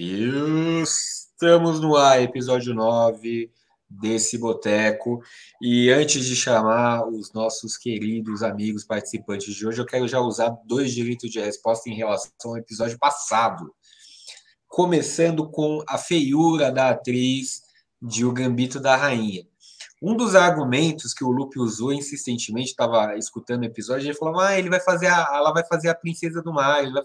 Estamos no ar, episódio 9 desse boteco. E antes de chamar os nossos queridos amigos participantes de hoje, eu quero já usar dois direitos de resposta em relação ao episódio passado. Começando com a feiura da atriz de O Gambito da Rainha. Um dos argumentos que o Lupe usou insistentemente, estava escutando o episódio, ele falou: ah, ele vai fazer a, ela vai fazer a princesa do mar. Vai...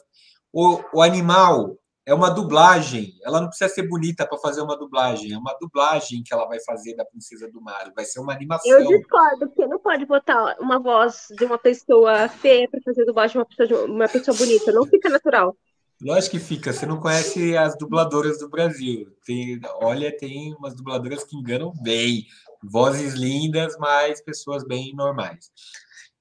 O, o animal é uma dublagem. Ela não precisa ser bonita para fazer uma dublagem. É uma dublagem que ela vai fazer da Princesa do Mar. Vai ser uma animação. Eu discordo, porque não pode botar uma voz de uma pessoa feia para fazer dublagem de uma pessoa, de uma pessoa bonita. Não fica natural. Lógico que fica. Você não conhece as dubladoras do Brasil. Tem, olha, tem umas dubladoras que enganam bem. Vozes lindas, mas pessoas bem normais.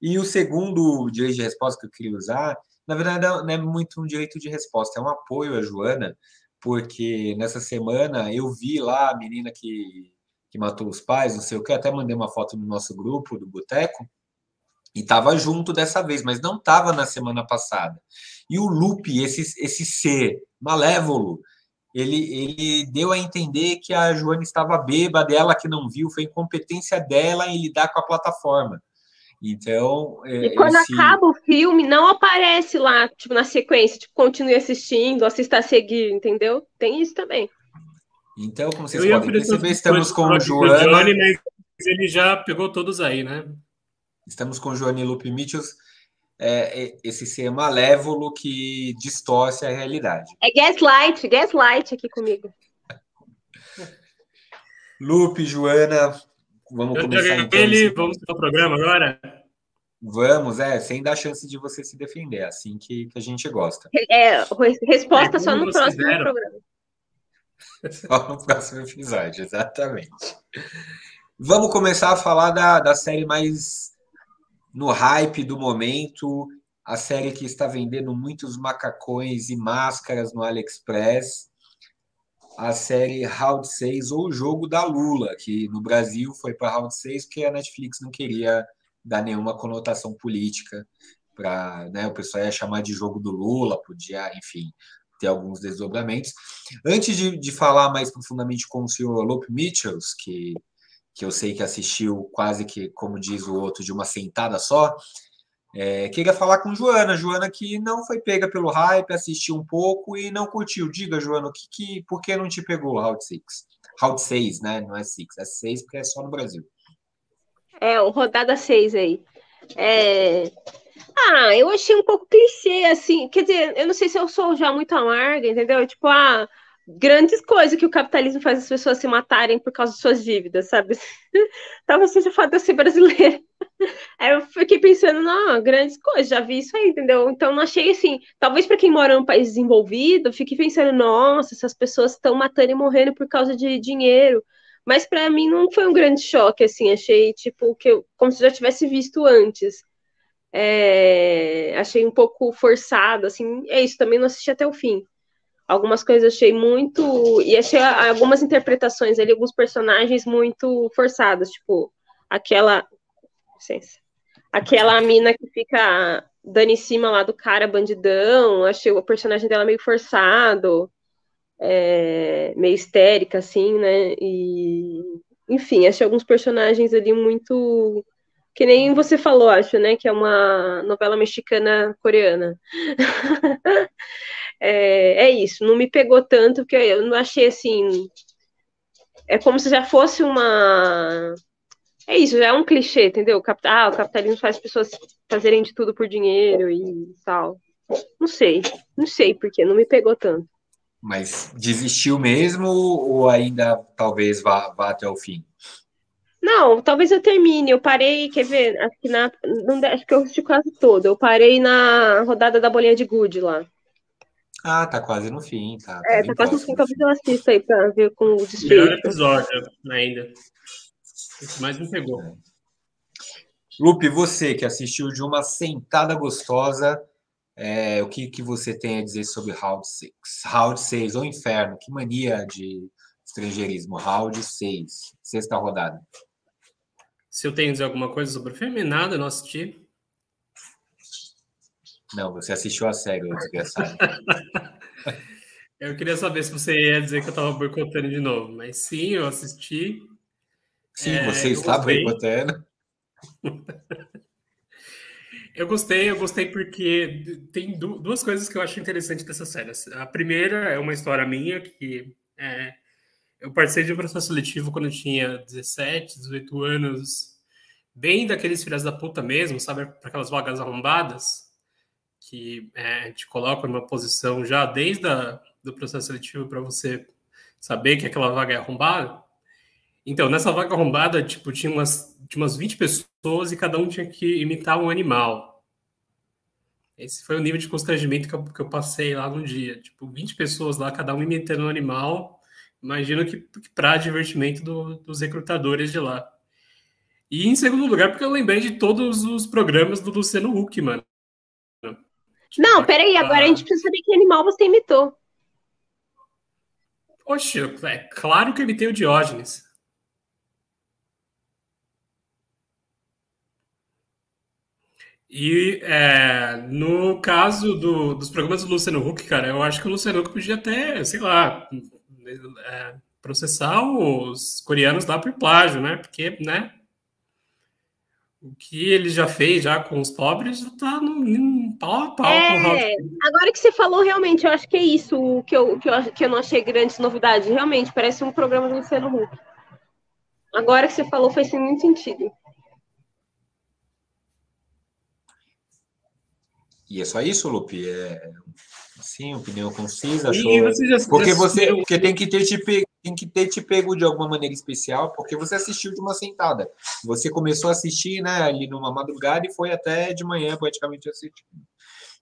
E o segundo direito de resposta que eu queria usar na verdade, não é muito um direito de resposta, é um apoio à Joana, porque nessa semana eu vi lá a menina que, que matou os pais, não sei o que, até mandei uma foto no nosso grupo do Boteco, e estava junto dessa vez, mas não estava na semana passada. E o Lupe, esse, esse ser malévolo, ele, ele deu a entender que a Joana estava bêbada, ela que não viu, foi incompetência dela em lidar com a plataforma. Então. É, e quando esse... acaba o filme, não aparece lá, tipo, na sequência, tipo, continue assistindo, assista a seguir, entendeu? Tem isso também. Então, como vocês podem perceber, estamos com o Joana. Johnny, mas ele já pegou todos aí, né? Estamos com o Joane Lupe Mitchells, é, é, esse ser malévolo que distorce a realidade. É gaslight, gaslight aqui comigo. Lupe, Joana, Vamos Eu começar então. Ele, vamos para o programa agora? Vamos, é, sem dar chance de você se defender, é assim que, que a gente gosta. É, resposta é, só no próximo fizeram. programa. Só no próximo episódio, exatamente. Vamos começar a falar da, da série mais no hype do momento, a série que está vendendo muitos macacões e máscaras no AliExpress a série Round 6 ou o jogo da Lula, que no Brasil foi para Round 6 porque a Netflix não queria dar nenhuma conotação política para, né, o pessoal ia chamar de jogo do Lula, podia, enfim, ter alguns desdobramentos. Antes de, de falar mais profundamente com o senhor Lope Mitchells, que, que eu sei que assistiu quase que, como diz o outro, de uma sentada só, é, queria falar com Joana, Joana que não foi pega pelo hype, assistiu um pouco e não curtiu. Diga, Joana, o que, que, por que não te pegou Round 6? Round 6, né? Não é 6, é 6 porque é só no Brasil. É, o rodada 6 aí. É... Ah, eu achei um pouco clichê, assim. Quer dizer, eu não sei se eu sou já muito amarga, entendeu? Tipo, ah, grandes coisas que o capitalismo faz as pessoas se matarem por causa de suas dívidas, sabe? Talvez seja o fato de eu ser brasileira. Aí eu fiquei pensando, não, grandes coisas, já vi isso aí, entendeu? Então não achei assim, talvez para quem mora num país desenvolvido, fique pensando, nossa, essas pessoas estão matando e morrendo por causa de dinheiro. Mas para mim não foi um grande choque, assim, achei tipo que eu, como se eu já tivesse visto antes. É, achei um pouco forçado, assim, é isso, também não assisti até o fim. Algumas coisas achei muito. E achei algumas interpretações ali, alguns personagens muito forçados, tipo, aquela. Licença. Aquela mina que fica dando em cima lá do cara bandidão, achei o personagem dela meio forçado, é, meio histérica, assim, né? E. Enfim, achei alguns personagens ali muito que nem você falou, acho, né? Que é uma novela mexicana coreana. é, é, isso, não me pegou tanto, porque eu não achei assim. É como se já fosse uma. É isso, já é um clichê, entendeu? Ah, o capitalismo faz as pessoas fazerem de tudo por dinheiro e tal. Não sei, não sei porque, não me pegou tanto. Mas desistiu mesmo ou ainda talvez vá, vá até o fim? Não, talvez eu termine. Eu parei, quer ver? Acho que, na, não, acho que eu assisti quase todo. Eu parei na rodada da bolinha de gude lá. Ah, tá quase no fim, tá. tá é, tá quase no fim, talvez eu assista aí pra ver com o desfecho. Melhor episódio ainda. Mais me pegou. Lupe, você que assistiu de uma sentada gostosa, é, o que, que você tem a dizer sobre Round 6? Round 6, ou Inferno, que mania de estrangeirismo. Round 6, sexta rodada. Se eu tenho a dizer alguma coisa sobre o filme, nada, não assisti. Não, você assistiu a série, desgraçado. Eu queria saber se você ia dizer que eu estava boicotando de novo, mas sim, eu assisti. Sim, é, você está boicotando. Eu gostei, eu gostei porque tem duas coisas que eu acho interessante dessa série. A primeira é uma história minha que é, eu participei de um processo seletivo quando eu tinha 17, 18 anos, bem daqueles filhos da puta mesmo, sabe? Para aquelas vagas arrombadas que é, te colocam numa posição já desde a, do processo seletivo para você saber que aquela vaga é arrombada. Então, nessa vaga arrombada, tipo, tinha umas, tinha umas 20 pessoas e cada um tinha que imitar um animal. Esse foi o nível de constrangimento que eu, que eu passei lá no dia. Tipo, 20 pessoas lá, cada um imitando um animal. Imagino que, que para divertimento do, dos recrutadores de lá. E em segundo lugar, porque eu lembrei de todos os programas do Luciano Huck, mano. Não, peraí, agora a gente precisa saber que animal você imitou. Oxe, é claro que eu imitei o Diógenes. E é, no caso do, dos programas do Luciano Huck, cara, eu acho que o Luciano Huck podia até, sei lá, é, processar os coreanos lá por plágio, né? Porque, né? O que ele já fez já com os pobres já tá no, pau a pau é, com o Agora que você falou, realmente, eu acho que é isso que eu, que eu, que eu não achei grandes novidades. Realmente, parece um programa do Luciano Huck. Agora que você falou, faz muito sentido. E é só isso, Lupe? É, sim, opinião concisa. Achou... Você já, porque já você porque tem que ter te pego, tem que ter te pego de alguma maneira especial, porque você assistiu de uma sentada. Você começou a assistir, né, ali numa madrugada e foi até de manhã praticamente assistindo.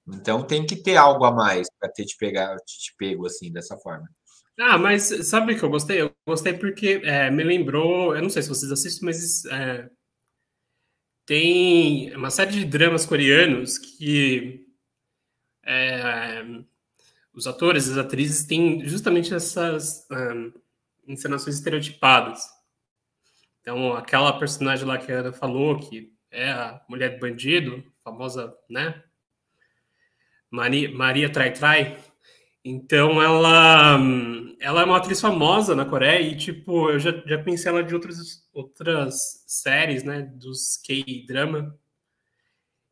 Então tem que ter algo a mais para ter te pegar, te pego assim dessa forma. Ah, mas sabe o que eu gostei? Eu gostei porque é, me lembrou, eu não sei se vocês assistem, mas é, tem uma série de dramas coreanos que é, os atores e as atrizes têm justamente essas um, encenações estereotipadas. Então, aquela personagem lá que a Ana falou, que é a mulher do bandido, famosa, né? Maria, Maria Trai Trai. Então, ela, ela é uma atriz famosa na Coreia e, tipo, eu já, já conheci ela de outras, outras séries, né? Dos K-drama.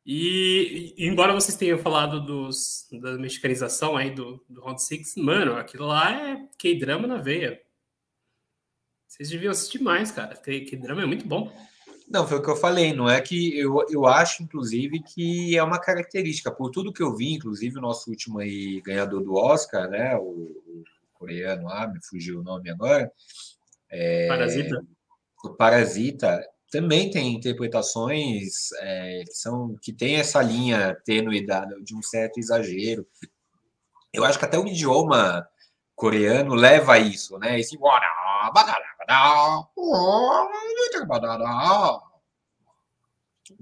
E, embora vocês tenham falado dos, da mexicanização aí do, do Round Six, mano, aquilo lá é K-drama na veia. Vocês deviam assistir mais, cara. K-drama é muito bom. Não, foi o que eu falei, não é que eu, eu acho, inclusive, que é uma característica. Por tudo que eu vi, inclusive o nosso último aí, ganhador do Oscar, né? O, o coreano lá, me fugiu o nome agora. É, Parasita. O Parasita também tem interpretações é, que são que tem essa linha tênue de um certo exagero. Eu acho que até o idioma coreano leva a isso, né? Esse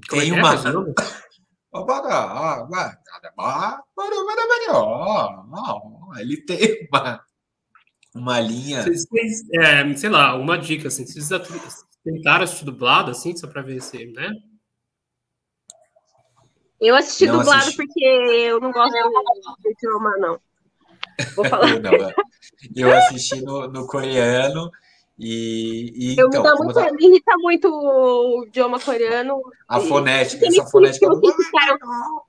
tem é uma ele tem uma uma linha. é, sei lá, uma dica assim, se Tentaram assistir dublado, assim, só para ver se, né? Eu assisti não dublado assisti. porque eu não gosto de idioma, não. Vou falar. eu, não, eu assisti no, no coreano e. e eu então, me, muito, tá... me irrita muito o idioma coreano. A fonética, essa fonética. Que vocês, ficaram,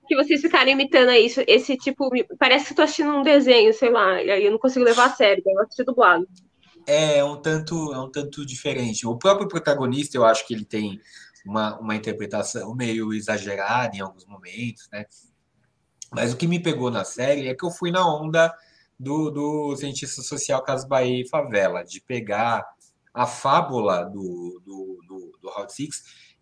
que vocês ficaram imitando isso. Esse tipo, parece que estou assistindo um desenho, sei lá, e aí eu não consigo levar a sério, eu assisti dublado. É, é um tanto, é um tanto diferente. O próprio protagonista, eu acho que ele tem uma, uma interpretação meio exagerada em alguns momentos, né? Mas o que me pegou na série é que eu fui na onda do, do cientista social Casbaí Favela, de pegar a fábula do, do, do, do Route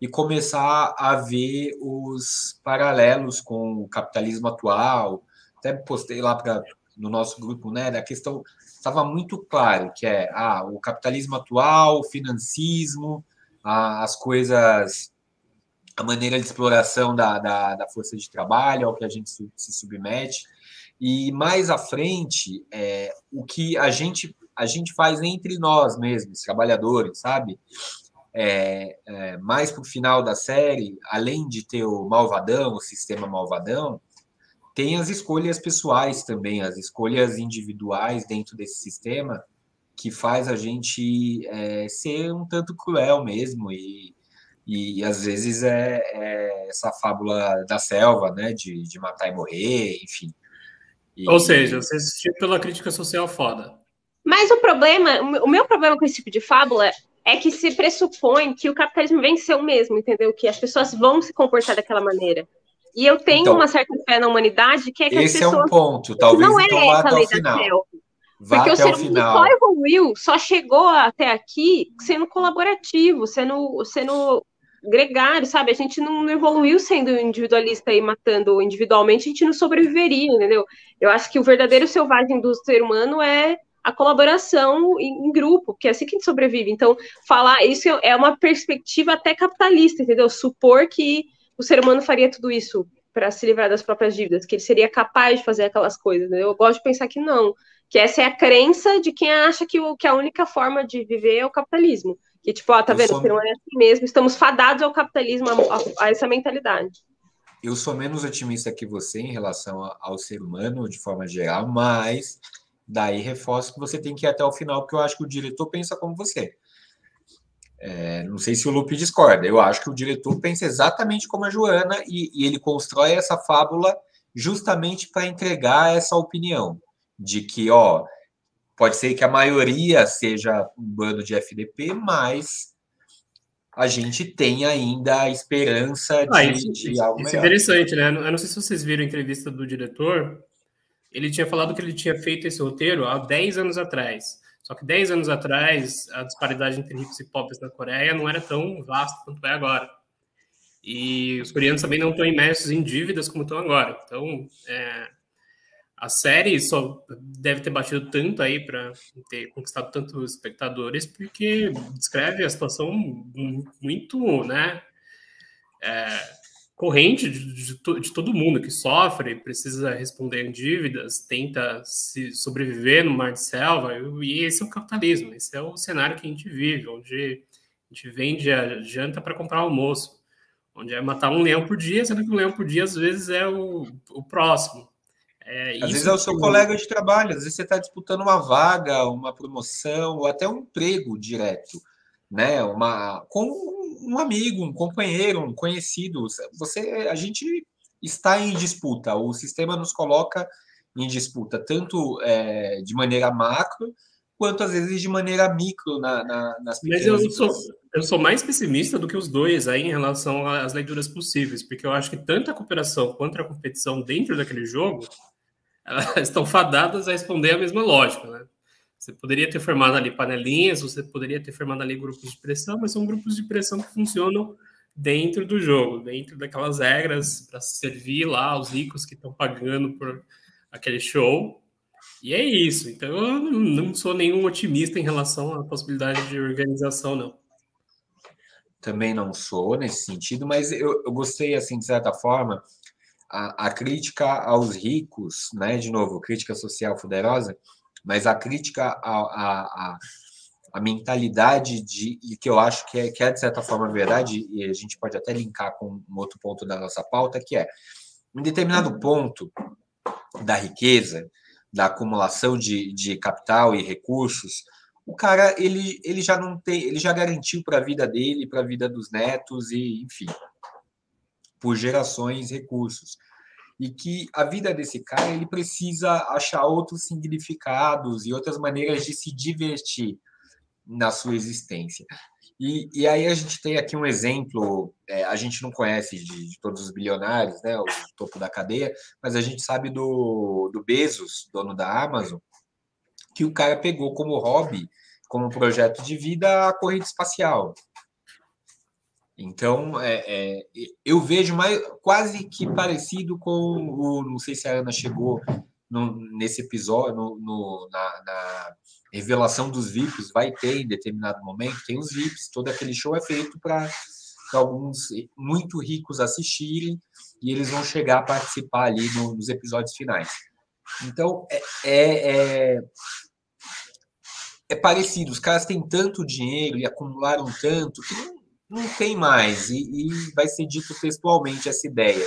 e começar a ver os paralelos com o capitalismo atual. Até postei lá pra, no nosso grupo, né, da questão estava muito claro que é ah, o capitalismo atual, o financismo, ah, as coisas, a maneira de exploração da, da, da, força de trabalho ao que a gente se submete. E mais à frente, é, o que a gente, a gente faz entre nós mesmos, trabalhadores, sabe? É, é, mais para o final da série, além de ter o malvadão, o sistema malvadão, tem as escolhas pessoais também, as escolhas individuais dentro desse sistema que faz a gente é, ser um tanto cruel mesmo e, e, às vezes é, é, essa fábula da selva, né, de, de matar e morrer, enfim. E... Ou seja, você assistiu pela crítica social foda. Mas o problema, o meu problema com esse tipo de fábula é que se pressupõe que o capitalismo venceu mesmo, entendeu? Que as pessoas vão se comportar daquela maneira. E eu tenho então, uma certa fé na humanidade que é que esse as pessoas... é um ponto, talvez não então é vá até o final. Vá Porque o ser humano só evoluiu, só chegou até aqui sendo colaborativo, sendo, sendo gregário, sabe? A gente não evoluiu sendo individualista e matando individualmente, a gente não sobreviveria, entendeu? Eu acho que o verdadeiro selvagem do ser humano é a colaboração em, grupo, porque é assim que a gente sobrevive. Então, falar isso é uma perspectiva até capitalista, entendeu? Supor que o ser humano faria tudo isso para se livrar das próprias dívidas, que ele seria capaz de fazer aquelas coisas. Entendeu? Eu gosto de pensar que não, que essa é a crença de quem acha que, o, que a única forma de viver é o capitalismo. Que, tipo, ó, tá eu vendo? Sou... O ser humano é assim mesmo, estamos fadados ao capitalismo, a, a essa mentalidade eu sou menos otimista que você em relação ao ser humano de forma geral, mas Daí reforço que você tem que ir até o final, porque eu acho que o diretor pensa como você. É, não sei se o Lupe discorda, eu acho que o diretor pensa exatamente como a Joana e, e ele constrói essa fábula justamente para entregar essa opinião de que, ó, pode ser que a maioria seja um bando de FDP, mas a gente tem ainda a esperança de, ah, isso, de algo isso, é interessante, né? Eu não sei se vocês viram a entrevista do diretor, ele tinha falado que ele tinha feito esse roteiro há 10 anos atrás. Só que 10 anos atrás, a disparidade entre ricos e pobres na Coreia não era tão vasta quanto é agora. E os coreanos também não estão imersos em dívidas como estão agora. Então, é, a série só deve ter batido tanto aí para ter conquistado tantos espectadores, porque descreve a situação muito, né? É, corrente de, de, de, todo mundo que sofre, precisa responder em dívidas, tenta se sobreviver no mar de selva, e esse é o capitalismo, esse é o cenário que a gente vive, onde a gente vende a janta para comprar almoço, onde é matar um leão por dia, sendo que um leão por dia às vezes é o, o próximo. É, às vezes é o seu que... colega de trabalho, às vezes você está disputando uma vaga, uma promoção, ou até um emprego direto, né? Uma, com um amigo, um companheiro, um conhecido. Você, a gente está em disputa. O sistema nos coloca em disputa, tanto é, de maneira macro, quanto às vezes de maneira micro na, na, nas pequenas Mas eu sou, eu sou mais pessimista do que os dois aí em relação às leituras possíveis, porque eu acho que tanto a cooperação quanto a competição dentro daquele jogo elas estão fadadas a responder a mesma lógica, né? Você poderia ter formado ali panelinhas, você poderia ter formado ali grupos de pressão, mas são grupos de pressão que funcionam dentro do jogo, dentro daquelas regras para servir lá os ricos que estão pagando por aquele show. E é isso. Então eu não sou nenhum otimista em relação à possibilidade de organização, não. Também não sou nesse sentido, mas eu, eu gostei, assim, de certa forma, a, a, crítica aos ricos, né? De novo, crítica social poderosa, mas a crítica à, à mentalidade de e que eu acho que é, que é de certa forma verdade e a gente pode até linkar com um outro ponto da nossa pauta que é em determinado ponto da riqueza da acumulação de, de capital e recursos o cara ele, ele já não tem ele já garantiu para a vida dele para a vida dos netos e enfim por gerações recursos e que a vida desse cara ele precisa achar outros significados e outras maneiras de se divertir na sua existência. E, e aí a gente tem aqui um exemplo, é, a gente não conhece de, de, todos os bilionários, né, o topo da cadeia, mas a gente sabe do, do Bezos, dono da Amazon, que o cara pegou como hobby, como projeto de vida, a corrida espacial. Então, é, é, eu vejo mais, quase que parecido com o. Não sei se a Ana chegou no, nesse episódio, no, no na, na, revelação dos VIPs, vai ter em determinado momento, tem os VIPs, todo aquele show é feito para alguns muito ricos assistirem e eles vão chegar a participar ali no, nos episódios finais. Então, é, é, é, é parecido, os caras têm tanto dinheiro e acumularam tanto que não não tem mais, e, e vai ser dito textualmente essa ideia,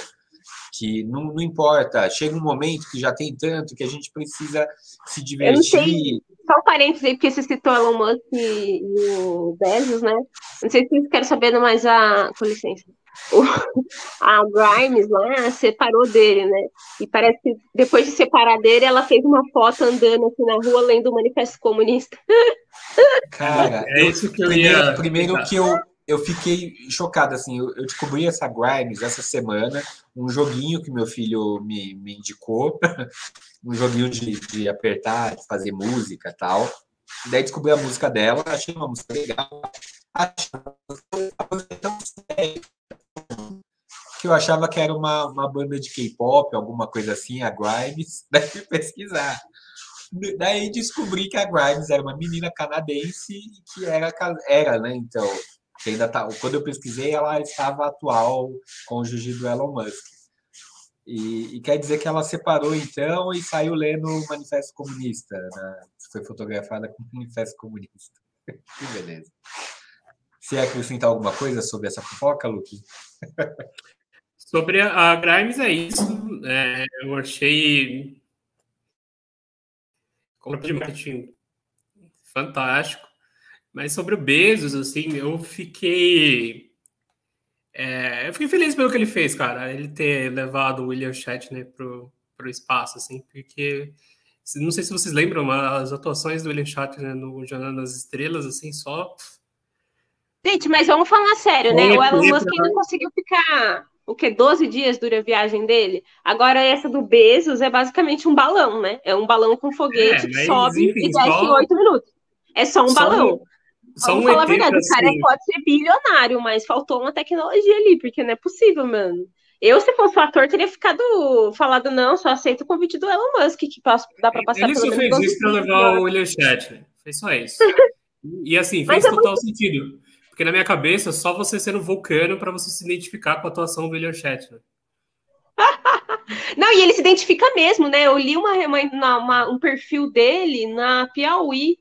que não, não importa, chega um momento que já tem tanto que a gente precisa se divertir. Só um parênteses aí, porque você citou Elon Musk e, e o Bezos, né? Não sei se vocês querem saber mais a. Com licença. O, a Grimes lá separou dele, né? E parece que depois de separar dele, ela fez uma foto andando aqui na rua lendo o Manifesto Comunista. Cara, é isso que eu primeiro, ia... primeiro que eu, eu fiquei chocado, assim, eu, descobri essa Grimes essa semana, um joguinho que meu filho me, me indicou, um joguinho de, de apertar, de fazer música tal. Daí descobri a música dela, achei uma música legal, achei uma tão séria, que eu achava que era uma, uma banda de K-pop, alguma coisa assim, a Grimes, daí fui pesquisar. Daí descobri que a Grimes era uma menina canadense que era, era né, então que ainda tá, quando eu pesquisei, ela estava atual cônjuge do Elon Musk. E, e, quer dizer que ela separou então e saiu lendo o Manifesto Comunista, né? foi fotografada com o Manifesto Comunista. que beleza. Quer acrescentar alguma coisa sobre essa fofoca, Luke? Sobre a Grimes é isso. É, eu achei compra de marketing fantástico. Mas sobre o Bezos, assim, eu fiquei. É, eu fiquei feliz pelo que ele fez, cara. Ele ter levado o William Shatner pro, pro espaço, assim, porque. Não sei se vocês lembram, mas as atuações do William Shatner no Jornal das Estrelas, assim, só. Gente, mas vamos falar sério, né? O Elon Musk ainda conseguiu ficar o que 12 dias dura a viagem dele. Agora essa do Bezos é basicamente um balão, né? É um balão com foguete é, que sobe enfim, e desce só... em 8 minutos. É só um só balão. Só Vamos um falar a verdade, o cara assim. pode ser bilionário, mas faltou uma tecnologia ali, porque não é possível, mano. Eu, se fosse o ator, teria ficado falado, não, só aceito o convite do Elon Musk, que dá pra passar Ele só fez isso pra levar o William Shatner. Fez só isso. e assim, fez é total muito... sentido. Porque na minha cabeça, só você sendo vulcano para você se identificar com a atuação do William Shatner. Não, e ele se identifica mesmo, né? Eu li uma, uma, uma, um perfil dele na Piauí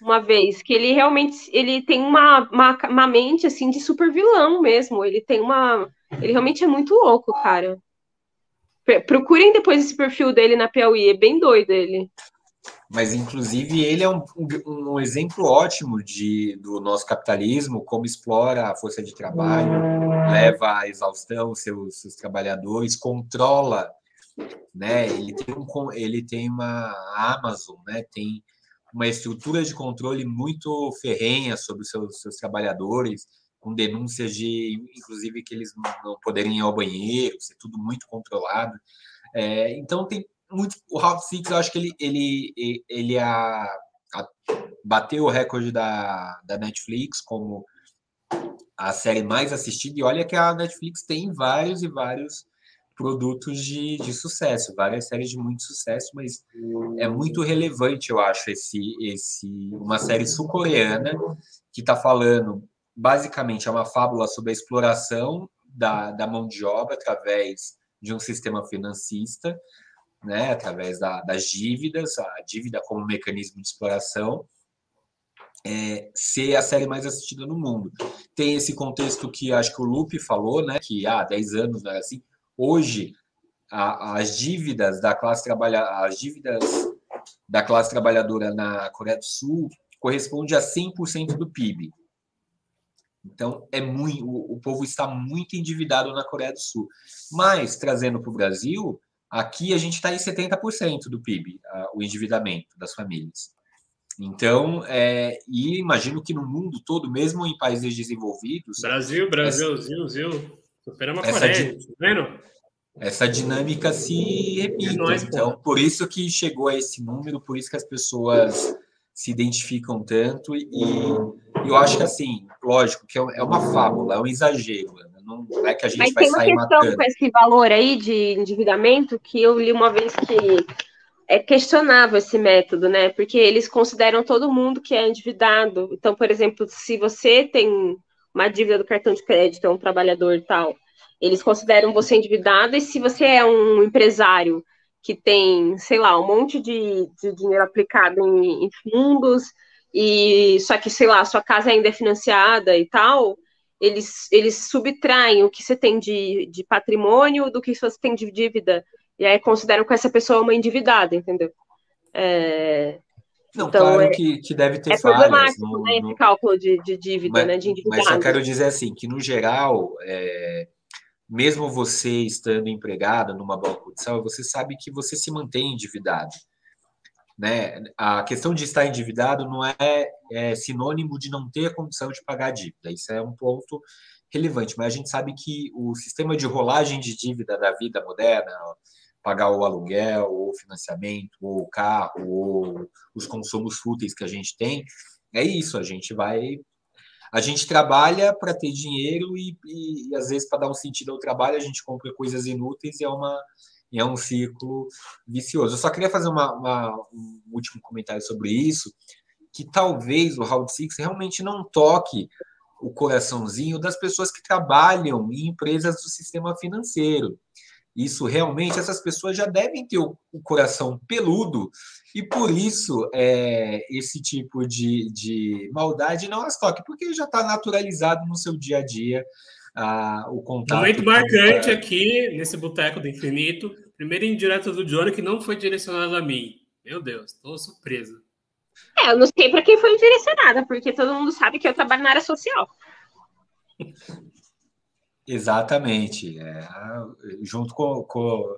uma vez, que ele realmente ele tem uma, uma, uma mente assim de super vilão mesmo. Ele tem uma. Ele realmente é muito louco, cara. Procurem depois esse perfil dele na Piauí, é bem doido ele. Mas, inclusive, ele é um, um, exemplo ótimo de, do nosso capitalismo, como explora a força de trabalho, leva à exaustão seus, seus trabalhadores, controla, né? Ele tem, um, ele tem uma Amazon, né? Tem uma estrutura de controle muito ferrenha sobre os seus, seus trabalhadores, com denúncias de, inclusive, que eles não poderem ir ao banheiro, ser tudo muito controlado. É, então, tem muito. O Round Six, eu acho que ele, ele, ele a, a, bateu o recorde da, da Netflix como a série mais assistida, e olha que a Netflix tem vários e vários produtos de, de sucesso, várias séries de muito sucesso, mas é muito relevante, eu acho, esse, esse uma série sul-coreana que está falando, basicamente, é uma fábula sobre a exploração da, da mão de obra através de um sistema financista, né, através da, das dívidas, a dívida como mecanismo de exploração, é, ser a série mais assistida no mundo. Tem esse contexto que acho que o Lupe falou, né, que há ah, 10 anos não era assim, Hoje, a, as dívidas da classe trabalhadora, as dívidas da classe trabalhadora na Coreia do Sul corresponde a 100% do PIB. Então, é muito, o, o, povo está muito endividado na Coreia do Sul. Mas, trazendo para o Brasil, aqui a gente está em 70% do PIB, a, o endividamento das famílias. Então, é, e imagino que no mundo todo, mesmo em países desenvolvidos. Brasil, Brasil, Zil, Zil. Superamos a Coreia, tá vendo? essa dinâmica se repita. É nóis, então, por isso que chegou a esse número, por isso que as pessoas se identificam tanto e, eu acho que assim, lógico que é, é uma fábula, é um exagero, né? não é que a gente Mas vai matando. Tem uma questão com esse valor aí de endividamento que eu li uma vez que é questionável esse método, né? Porque eles consideram todo mundo que é endividado. Então, por exemplo, se você tem uma dívida do cartão de crédito, é um trabalhador tal, eles consideram você endividado, e se você é um empresário que tem, sei lá, um monte de, de dinheiro aplicado em, em, fundos, e só que, sei lá, sua casa ainda é financiada e tal, eles, eles subtraem o que você tem de, de patrimônio do que você tem de dívida. E aí consideram que essa pessoa é uma endividada, entendeu? É, não, então, claro é, que, que deve ter é falhas. problemático, no, né, esse cálculo de, de dívida, mas, né, de endividado. Mas eu quero dizer assim, que no geral, é, mesmo você estando empregado numa boa condição, você sabe que você se mantém endividado. Né? A questão de estar endividado não é, é sinônimo de não ter a condição de pagar a dívida. Isso é um ponto relevante, mas a gente sabe que o sistema de rolagem de dívida da vida moderna, pagar o aluguel, o financiamento, o carro, ou os consumos fúteis que a gente tem, é isso, a gente vai. A gente trabalha para ter dinheiro e, e, e às vezes, para dar um sentido ao trabalho, a gente compra coisas inúteis e é, uma, é um ciclo vicioso. Eu só queria fazer uma, uma, um último comentário sobre isso, que talvez o Round Six realmente não toque o coraçãozinho das pessoas que trabalham em empresas do sistema financeiro. Isso realmente, essas pessoas já devem ter o, o coração peludo e por isso é, esse tipo de, de maldade não as toque, porque já está naturalizado no seu dia a dia ah, o contato. Momento marcante aqui nesse Boteco do Infinito. Primeiro indireto do Johnny que não foi direcionado a mim. Meu Deus, estou surpresa. É, eu não sei para quem foi direcionada, porque todo mundo sabe que eu trabalho na área social. Exatamente. É, junto com, com,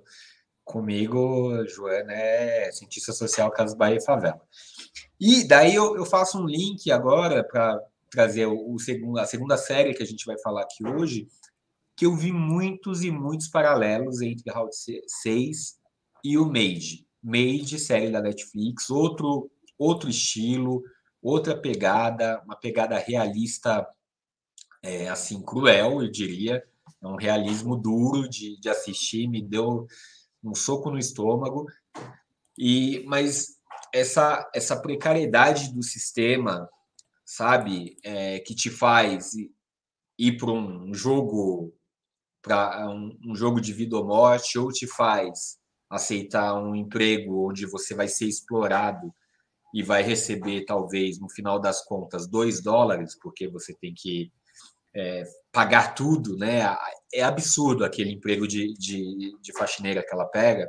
comigo, Joana é cientista social Casas Bahia e Favela. E daí eu, eu faço um link agora para trazer o, o segundo, a segunda série que a gente vai falar aqui hoje, que eu vi muitos e muitos paralelos entre Round 6 e o Made. Made, série da Netflix, outro, outro estilo, outra pegada, uma pegada realista é, assim, cruel, eu diria. É um realismo duro de, de assistir, me deu um soco no estômago. E Mas essa, essa precariedade do sistema, sabe, é, que te faz ir para um jogo para um, um, jogo de vida ou morte ou te faz aceitar um emprego onde você vai ser explorado e vai receber talvez no final das contas dois dólares porque você tem que é, pagar tudo, né? É absurdo aquele emprego de, de, de faxineira que ela pega.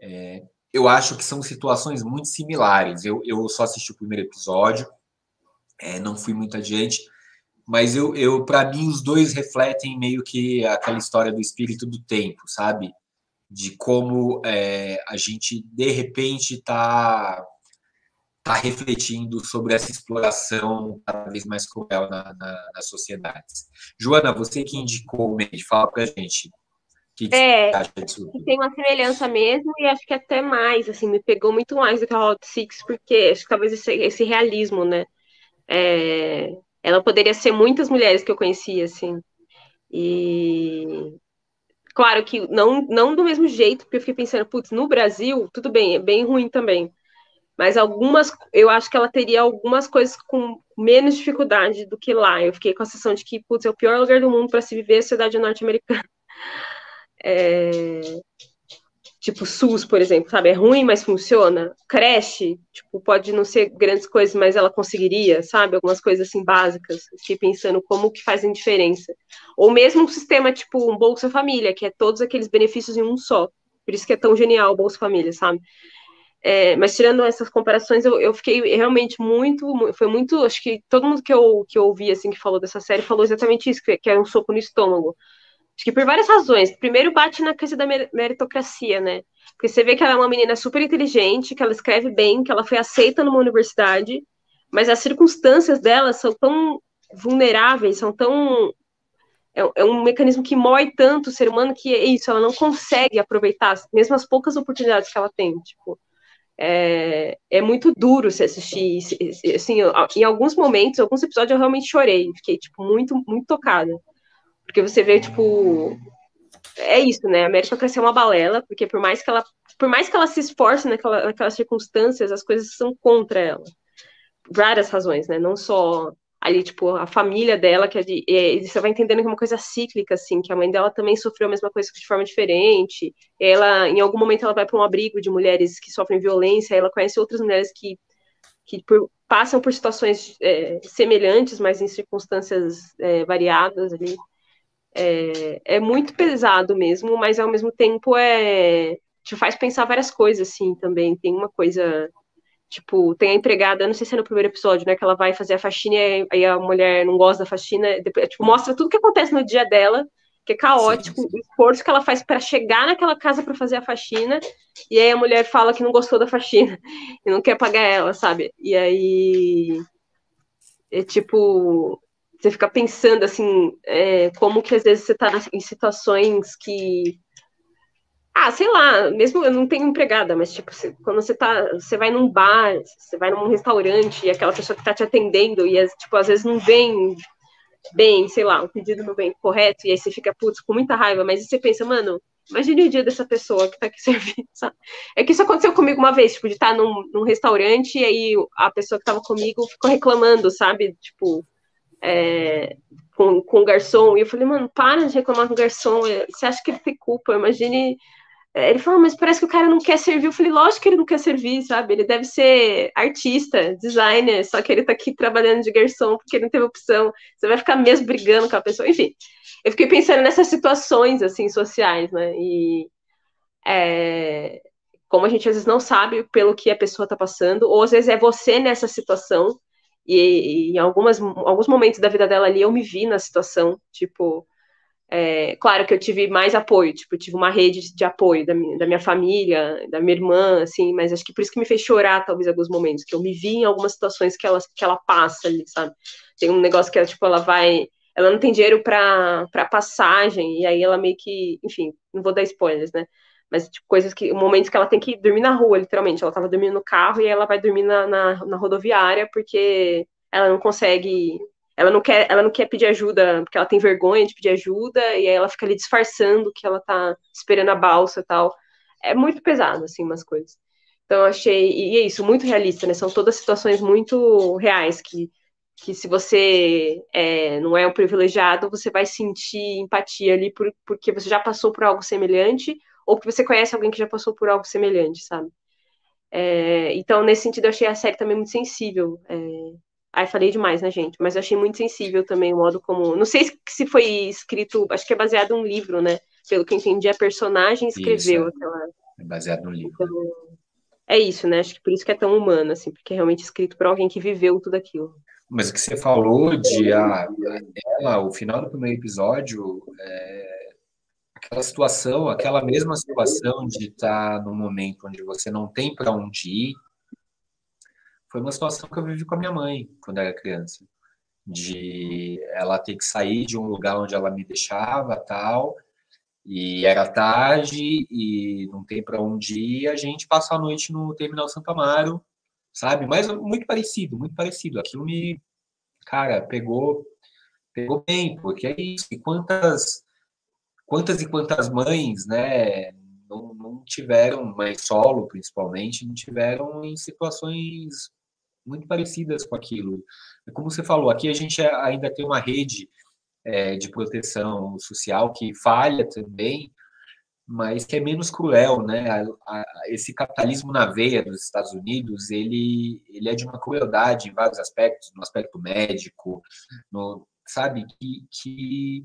É, eu acho que são situações muito similares. Eu, eu só assisti o primeiro episódio, é, não fui muito adiante, mas eu, eu para mim, os dois refletem meio que aquela história do espírito do tempo, sabe? De como é, a gente, de repente, está está refletindo sobre essa exploração cada vez mais cruel na, na, nas sociedades. Joana, você que indicou o MED, fala para a gente. Que é, tem uma semelhança mesmo e acho que até mais, assim, me pegou muito mais do que a Hot Six, porque acho que talvez esse, esse realismo, né? É, ela poderia ser muitas mulheres que eu conhecia, assim. E claro que não, não do mesmo jeito, porque eu fiquei pensando, putz, no Brasil, tudo bem, é bem ruim também. Mas algumas, eu acho que ela teria algumas coisas com menos dificuldade do que lá. Eu fiquei com a sensação de que, putz, é o pior lugar do mundo para se viver a cidade norte-americana. É... Tipo, SUS, por exemplo, sabe? É ruim, mas funciona. Creche, tipo, pode não ser grandes coisas, mas ela conseguiria, sabe? Algumas coisas assim básicas. Fiquei pensando como que fazem diferença. Ou mesmo um sistema tipo um Bolsa Família, que é todos aqueles benefícios em um só. Por isso que é tão genial o Bolsa Família, sabe? É, mas tirando essas comparações, eu, eu, fiquei realmente muito, foi muito, acho que todo mundo que eu, que eu ouvi, assim, que falou dessa série, falou exatamente isso, que, era um soco no estômago. Acho que por várias razões. Primeiro, bate na coisa da meritocracia, né? Porque você vê que ela é uma menina super inteligente, que ela escreve bem, que ela foi aceita numa universidade, mas as circunstâncias dela são tão vulneráveis, são tão é, é, um mecanismo que mói tanto o ser humano que é isso, ela não consegue aproveitar mesmo as poucas oportunidades que ela tem, tipo, é, é muito duro se assistir. Assim, em alguns momentos, alguns episódios eu realmente chorei, fiquei tipo muito, muito tocada, porque você vê tipo é isso, né? A meritocracia é uma balela, porque por mais que ela, por mais que ela se esforce naquela, naquelas circunstâncias, as coisas são contra ela. Várias razões, né? Não só ali, tipo, a família dela, que é é, você vai entendendo que é uma coisa cíclica, assim, que a mãe dela também sofreu a mesma coisa de forma diferente. Ela, em algum momento, ela vai para um abrigo de mulheres que sofrem violência, ela conhece outras mulheres que, que por, passam por situações é, semelhantes, mas em circunstâncias é, variadas ali. É, é, muito pesado mesmo, mas ao mesmo tempo é te faz pensar várias coisas, assim, também. Tem uma coisa, tipo, tem a empregada, não sei se é no primeiro episódio, né, que ela vai fazer a faxina e aí a mulher não gosta da faxina, depois, tipo, mostra tudo que acontece no dia dela, que é caótico, sim, sim. o esforço que ela faz para chegar naquela casa para fazer a faxina, e aí a mulher fala que não gostou da faxina e não quer pagar ela, sabe? E aí é tipo você fica pensando assim, é, como que às vezes você está em situações que ah, sei lá, mesmo eu não tenho empregada, mas tipo, você, quando você tá, você vai num bar, você vai num restaurante e aquela pessoa que tá te atendendo e tipo, às vezes não vem bem, sei lá, o pedido não vem correto, e aí você fica, putz, com muita raiva, mas você pensa, mano, imagine o dia dessa pessoa que tá aqui servindo, sabe? É que isso aconteceu comigo uma vez, tipo, de estar num, num restaurante e aí a pessoa que tava comigo ficou reclamando, sabe? Tipo, é, com, com o garçom, e eu falei, mano, para de reclamar com o garçom, você acha que ele tem culpa? Imagine é, ele falou, mas parece que o cara não quer servir. Eu falei, lógico que ele não quer servir, sabe? Ele deve ser artista, designer, só que ele tá aqui trabalhando de garçom porque não teve opção. Você vai ficar mesmo brigando com a pessoa. Enfim, eu fiquei pensando nessas situações, assim, sociais, né? E é, como a gente às vezes não sabe pelo que a pessoa tá passando, ou às vezes é você nessa situação, e, e em algumas, alguns momentos da vida dela ali eu me vi na situação, tipo é, claro que eu tive mais apoio, tipo, tive uma rede de apoio da minha, da minha família, da minha irmã, assim, mas acho que por isso que me fez chorar, talvez, alguns momentos, que eu me vi em algumas situações que ela, que ela passa ali, sabe? Tem um negócio que ela, tipo, ela vai. Ela não tem dinheiro para passagem, e aí ela meio que. Enfim, não vou dar spoilers, né? Mas, tipo, coisas que. Momentos que ela tem que dormir na rua, literalmente. Ela tava dormindo no carro e ela vai dormir na, na, na rodoviária porque ela não consegue ela não quer, ela não quer pedir ajuda porque ela tem vergonha de pedir ajuda e aí ela fica ali disfarçando que ela tá esperando a balsa e tal. É muito pesado assim umas coisas. Então eu achei e é isso, muito realista, né? São todas situações muito reais que que se você é, não é um privilegiado, você vai sentir empatia ali por, porque você já passou por algo semelhante ou porque você conhece alguém que já passou por algo semelhante, sabe? É, então, nesse sentido, eu achei a série também muito sensível. É, Ai, falei demais, né, gente? Mas eu achei muito sensível também o modo como. Não sei se foi escrito, acho que é baseado em um livro, né? Pelo que eu entendi, a personagem escreveu isso, é. aquela. É baseado no livro. Então, é isso, né? Acho que por isso que é tão humano, assim, porque é realmente escrito por alguém que viveu tudo aquilo. Mas o que você falou de a, ela, o final do primeiro episódio, é, aquela situação, aquela mesma situação de estar num momento onde você não tem para onde ir, foi uma situação que eu vivi com a minha mãe quando era criança, de ela ter que sair de um lugar onde ela me deixava, tal, e era tarde e não tem para onde ir, a gente passa a noite no terminal Santo Amaro, sabe? Mas muito parecido, muito parecido. Aquilo me, cara, pegou pegou bem, porque é isso. E quantas quantas e quantas mães, né, não, não tiveram, mãe solo principalmente, não tiveram em situações muito parecidas com aquilo. Como você falou, aqui a gente ainda tem uma rede é, de proteção social que falha também, mas que é menos cruel, né? A, a, esse capitalismo na veia dos Estados Unidos, ele, ele é de uma crueldade em vários aspectos, no aspecto médico, no, sabe? Que, que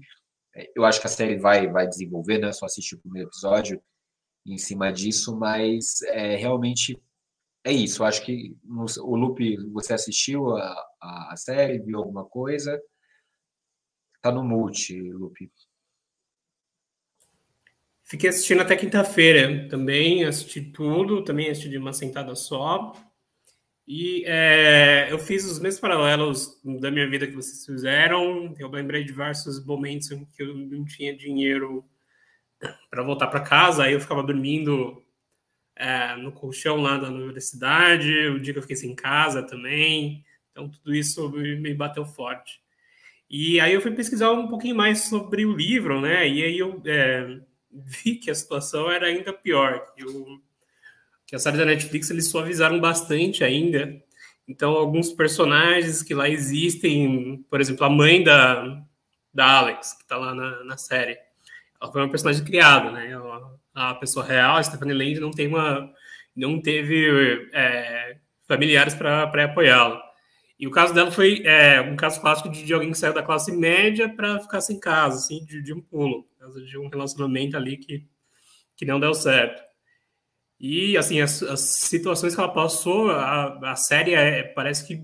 é, eu acho que a série vai, vai desenvolver, né? Só assistir o primeiro episódio em cima disso, mas é, realmente é isso. Acho que no, o Lupe, você assistiu a, a série, viu alguma coisa? Tá no multi, Lupe. Fiquei assistindo até quinta-feira também, assisti tudo, também assisti de uma sentada só. E é, eu fiz os mesmos paralelos da minha vida que vocês fizeram. Eu lembrei de vários momentos em que eu não tinha dinheiro para voltar para casa, aí eu ficava dormindo é, no colchão lá da universidade, o dia que eu fiquei sem casa também. Então, tudo isso me bateu forte. E aí eu fui pesquisar um pouquinho mais sobre o livro, né? E aí eu é, vi que a situação era ainda pior. Que, o, que a série da Netflix eles suavizaram bastante ainda. Então, alguns personagens que lá existem, por exemplo, a mãe da, da Alex, que está lá na, na série, ela foi uma personagem criada, né? Ela, a pessoa real, a Stephanie Land, não tem uma, não teve é, familiares para apoiá-la. E o caso dela foi é, um caso clássico de, de, alguém que saiu da classe média para ficar sem casa, assim, de, de, um pulo, de um relacionamento ali que, que não deu certo. E, assim, as, as situações que ela passou, a, a série é, parece que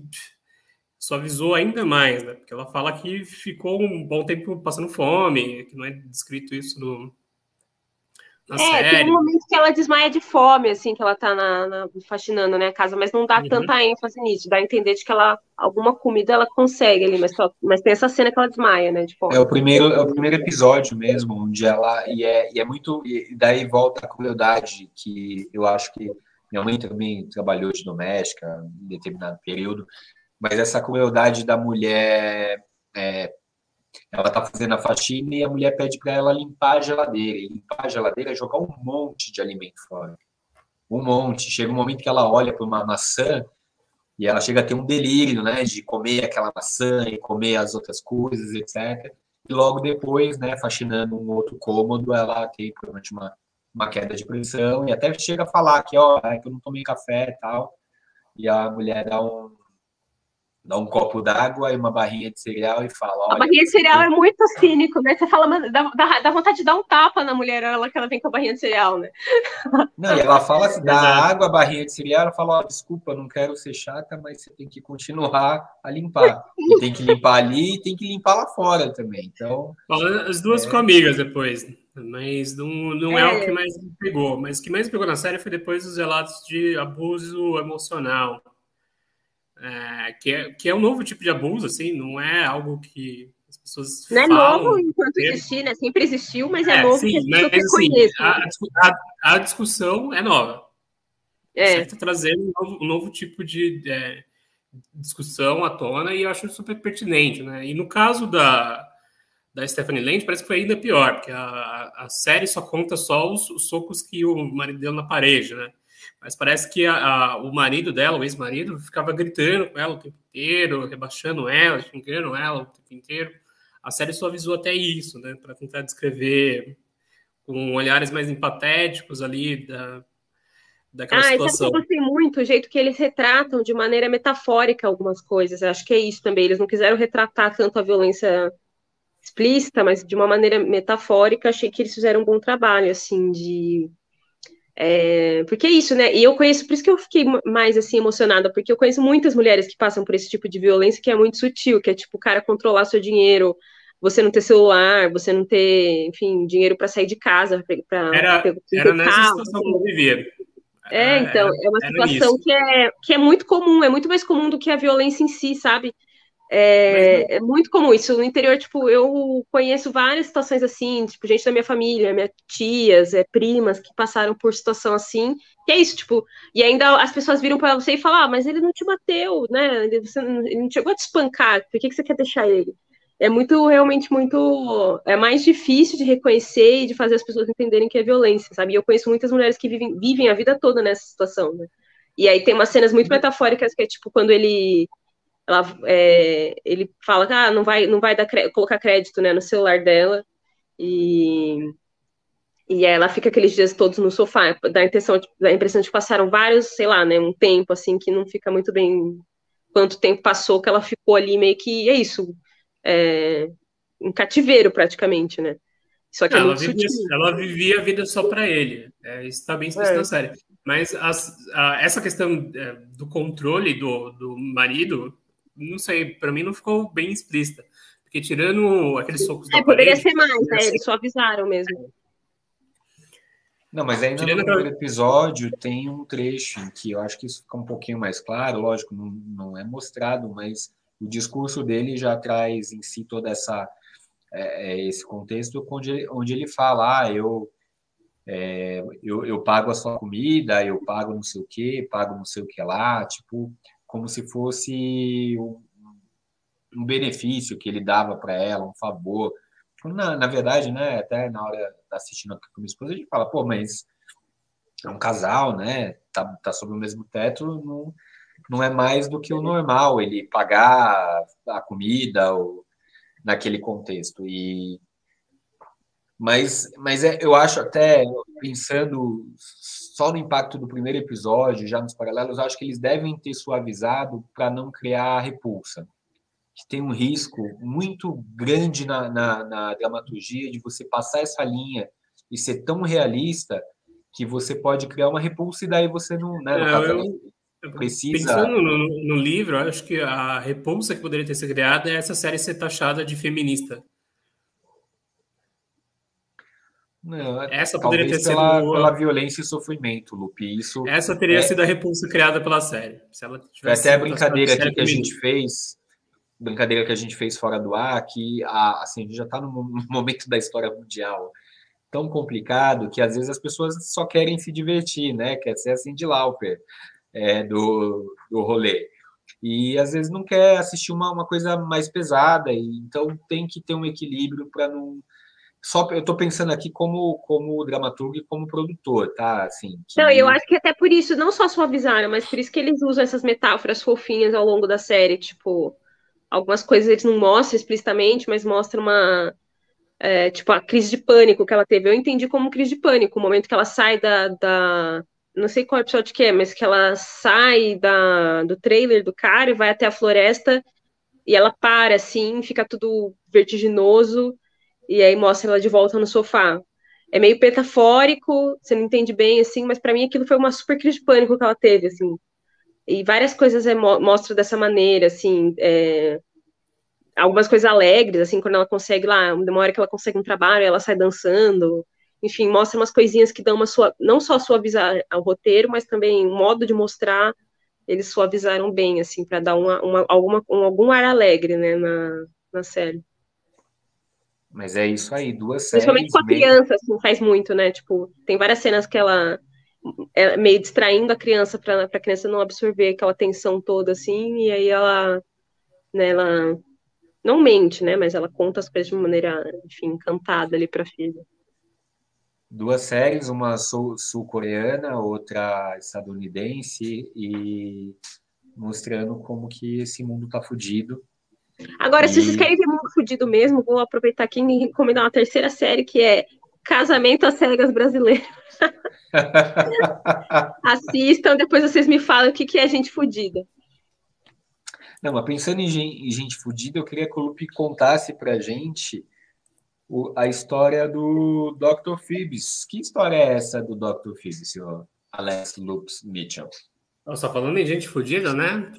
suavizou ainda mais, né? Porque ela fala que ficou um bom tempo passando fome, que não é descrito isso no, na é, série. tem um momento que ela desmaia de fome, assim, que ela tá na, na faxinando, né, a casa, mas não dá uhum. tanta ênfase nisso, dá a entender de que ela, alguma comida ela consegue ali, mas, só, mas tem essa cena que ela desmaia, né, de fome. É o primeiro, é o primeiro episódio mesmo, onde ela, e é, e é muito, e daí volta a crueldade, que eu acho que minha mãe também trabalhou de doméstica em determinado período, mas essa crueldade da mulher é, ela tá fazendo a faxina e a mulher pede para ela limpar a geladeira. E limpar a geladeira é jogar um monte de alimento fora. Um monte. Chega um momento que ela olha para uma maçã e ela chega a ter um delírio, né, de comer aquela maçã e comer as outras coisas, etc. E logo depois, né, faxinando um outro cômodo, ela tem provavelmente uma, uma queda de pressão e até chega a falar que, ó, é que eu não tomei café e tal. E a mulher dá um, dá um copo d'água e uma barrinha de cereal e fala. a barrinha de cereal é muito cínico, né? Você fala, dá, dá, dá, vontade de dar um tapa na mulher, ela que ela vem com a barrinha de cereal, né? Não, e ela fala assim, dá água, a barrinha de cereal, ela fala, ó, desculpa, não quero ser chata, mas você tem que continuar a limpar. E tem que limpar ali e tem que limpar lá fora também. Então. As duas é... ficam amigas depois, mas não, não é. é o que mais me pegou. Mas o que mais me pegou na série foi depois os relatos de abuso emocional é, que, é, que é um novo tipo de abuso, assim, não é algo que as pessoas Não é novo enquanto existir, né? Sempre existiu, mas é, é novo sim, que as mas, assim, a, a, a, discussão é nova. É. Está trazendo um novo, um novo, tipo de é, discussão à tona e eu acho super pertinente, né? E no caso da, da Stephanie Land, parece que foi ainda pior, porque a, a série só conta só os, os socos que o marido deu na parede, né? Mas parece que a, a, o marido dela, o ex-marido, ficava gritando com ela o tempo inteiro, rebaixando ela, xingando ela o tempo inteiro. A série só avisou até isso, né? Para tentar descrever com olhares mais empatéticos ali da, daquela ah, situação. Ah, eu gostei muito o jeito que eles retratam de maneira metafórica algumas coisas. Acho que é isso também. Eles não quiseram retratar tanto a violência explícita, mas de uma maneira metafórica. Achei que eles fizeram um bom trabalho, assim, de é, porque é isso, né? E eu conheço, por isso que eu fiquei mais assim emocionada, porque eu conheço muitas mulheres que passam por esse tipo de violência que é muito sutil, que é tipo o cara controlar seu dinheiro, você não ter celular, você não ter, enfim, dinheiro para sair de casa, para era, pra, era nessa carro, situação assim. que eu vivia. É, então, é uma situação que é, que é muito comum, é muito mais comum do que a violência em si, sabe? É, é, muito comum isso. No interior, tipo, eu conheço várias situações assim, tipo, gente da minha família, minhas tias, é, primas que passaram por situação assim. Que é isso, tipo, e ainda as pessoas viram para você e falam, ah, mas ele não te bateu, né? Ele, você, ele não chegou a te espancar, por que, que você quer deixar ele? É muito, realmente, muito. É mais difícil de reconhecer e de fazer as pessoas entenderem que é violência, sabe? E eu conheço muitas mulheres que vivem, vivem a vida toda nessa situação, né? E aí tem umas cenas muito metafóricas que é tipo quando ele ela, é, ele fala que ah, não vai, não vai dar, colocar crédito né, no celular dela. E, e ela fica aqueles dias todos no sofá, dá a, intenção, dá a impressão de que passaram vários, sei lá, né, um tempo assim que não fica muito bem quanto tempo passou que ela ficou ali meio que é isso, é, um cativeiro praticamente, né? Só que é ela, vivia, ela, vivia, a vida só para ele. É, isso está bem explícito é. na série. Mas as, a, essa questão é, do controle do, do marido não sei, para mim não ficou bem explícita. Porque tirando aqueles socos é, da poderia parede, ser mais, né? Eles só avisaram mesmo. Não, mas ainda tirando no primeiro episódio tem um trecho em que eu acho que isso fica um pouquinho mais claro, lógico, não, não é mostrado, mas o discurso dele já traz em si toda essa é, é esse contexto onde, onde ele fala, ah, eu, é, eu, eu pago a sua comida, eu pago não sei o que, pago não sei o que lá, tipo, como se fosse um, um benefício que ele dava para ela, um favor. Na, na verdade, né, até na hora assistindo aqui com minha esposa, a gente fala, pô, mas é um casal, né, tá, tá sob o mesmo teto, não, não é mais do que o normal ele pagar a comida ou naquele contexto. E Mas, mas é, eu acho até, pensando só no impacto do primeiro episódio, já nos paralelos, acho que eles devem ter suavizado para não criar repulsa. Que tem um risco muito grande na, na, na dramaturgia de você passar essa linha e ser tão realista que você pode criar uma repulsa e daí você não. Né, não eu, precisa. Pensando no, no livro, acho que a repulsa que poderia ter sido criada é essa série ser taxada de feminista. Não, essa poderia ter sido pela, pela violência e sofrimento, Lupe. Isso essa teria é... sido a repulsa criada pela série. Se ela tivesse até a brincadeira aqui que a gente fez, brincadeira que a gente fez fora do ar, que a, assim, a gente já está no momento da história mundial tão complicado que às vezes as pessoas só querem se divertir, né? Quer ser assim de Lauper é, do, do rolê. E às vezes não quer assistir uma, uma coisa mais pesada, e, então tem que ter um equilíbrio para não só eu estou pensando aqui como como dramaturgo e como produtor, tá? Assim. Que... Não, eu acho que até por isso não só suavizaram, mas por isso que eles usam essas metáforas fofinhas ao longo da série, tipo algumas coisas eles não mostram explicitamente, mas mostram uma é, tipo a crise de pânico que ela teve. Eu entendi como crise de pânico, o momento que ela sai da, da não sei qual episódio que é, mas que ela sai da, do trailer do cara e vai até a floresta e ela para assim, fica tudo vertiginoso e aí mostra ela de volta no sofá. É meio metafórico, você não entende bem, assim, mas para mim aquilo foi uma super crise de pânico que ela teve, assim. E várias coisas é, mostram dessa maneira, assim, é, algumas coisas alegres, assim, quando ela consegue lá, uma que ela consegue um trabalho, ela sai dançando, enfim, mostra umas coisinhas que dão uma sua, não só suavizar o roteiro, mas também o modo de mostrar, eles suavizaram bem, assim, para dar uma, uma, alguma, um, algum ar alegre, né, na, na série. Mas é isso aí, duas séries. Principalmente com a criança, assim, faz muito, né? Tipo, tem várias cenas que ela é meio distraindo a criança para a criança não absorver aquela tensão toda, assim, e aí ela, né, ela não mente, né? Mas ela conta as coisas de uma maneira, enfim, encantada ali para a filha. Duas séries, uma sul-coreana, outra estadunidense, e mostrando como que esse mundo tá fudido Agora, e... se vocês querem ver mundo fudido mesmo, vou aproveitar aqui e recomendar uma terceira série que é Casamento às Cegas Brasileiro. Assistam, depois vocês me falam o que, que é gente fudida. Não, mas pensando em gente, gente fudida, eu queria que o Lupe contasse pra gente o, a história do Dr. Phoebs. Que história é essa do Dr. Phoebs, senhor Alex Loops Mitchell? Nossa, falando em gente fodida, né?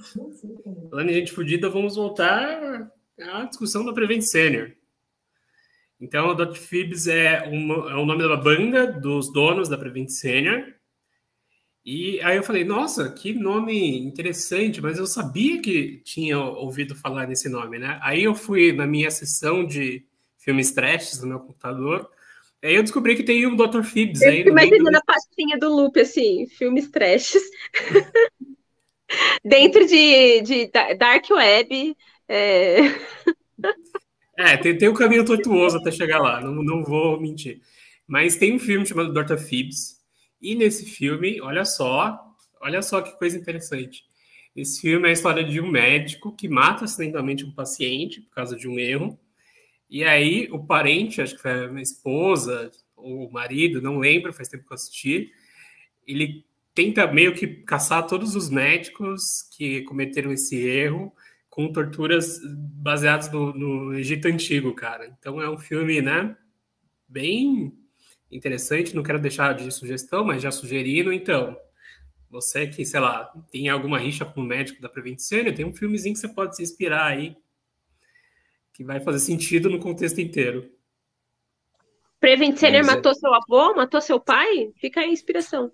Falando em gente fodida, vamos voltar à discussão da Prevent Senior. Então, o Dr. Phoebs é, uma, é o nome da banda dos donos da Prevent Senior. E aí eu falei, nossa, que nome interessante, mas eu sabia que tinha ouvido falar nesse nome, né? Aí eu fui na minha sessão de filmes trashes no meu computador, Aí eu descobri que tem o Dr. Phoebs aí. Imaginando a pastinha do Loop, assim, filmes trashes. Dentro de, de Dark Web. É, é tem, tem um caminho tortuoso até chegar lá, não, não vou mentir. Mas tem um filme chamado Dr. Phoebs, e nesse filme, olha só, olha só que coisa interessante. Esse filme é a história de um médico que mata acidentalmente um paciente por causa de um erro. E aí o parente, acho que foi a minha esposa ou o marido, não lembro, faz tempo que eu assisti, ele tenta meio que caçar todos os médicos que cometeram esse erro com torturas baseadas no, no Egito Antigo, cara. Então é um filme, né, bem interessante, não quero deixar de sugestão, mas já sugerindo, então, você que, sei lá, tem alguma rixa com o médico da Prevent tem um filmezinho que você pode se inspirar aí que vai fazer sentido no contexto inteiro. Prevent Senior matou seu avô, matou seu pai? Fica aí a inspiração.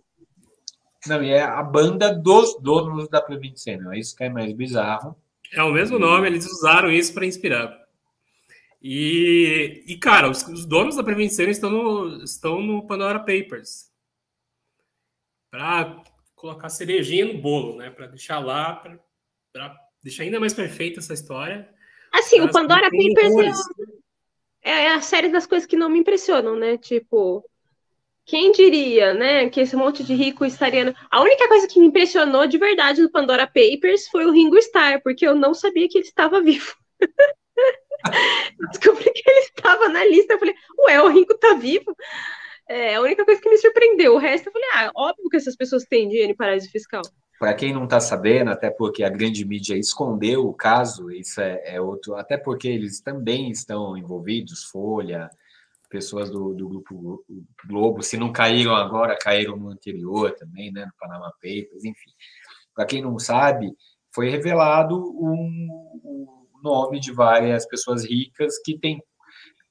Não, e é a banda dos donos da Prevent Senior. É isso que é mais bizarro. É o mesmo nome, eles usaram isso para inspirar. E, e, cara, os, os donos da Prevent Senior estão no, estão no Pandora Papers. Para colocar cerejinha no bolo, né? Para deixar lá, para deixar ainda mais perfeita essa história. Assim, o Pandora Papers é, é, a série das coisas que não me impressionam, né? Tipo, quem diria, né, que esse monte de rico estaria. A única coisa que me impressionou de verdade no Pandora Papers foi o Ringo Starr, porque eu não sabia que ele estava vivo. Descobri que ele estava na lista. Eu falei, ué, o Ringo tá vivo? É a única coisa que me surpreendeu. O resto eu falei, ah, óbvio que essas pessoas têm dinheiro em paraíso fiscal. Para quem não está sabendo, até porque a grande mídia escondeu o caso, isso é, é, outro, até porque eles também estão envolvidos, Folha, pessoas do, do grupo Globo, se não caíram agora, caíram no anterior também, né, no Panama Papers, enfim. Para quem não sabe, foi revelado um, um nome de várias pessoas ricas que têm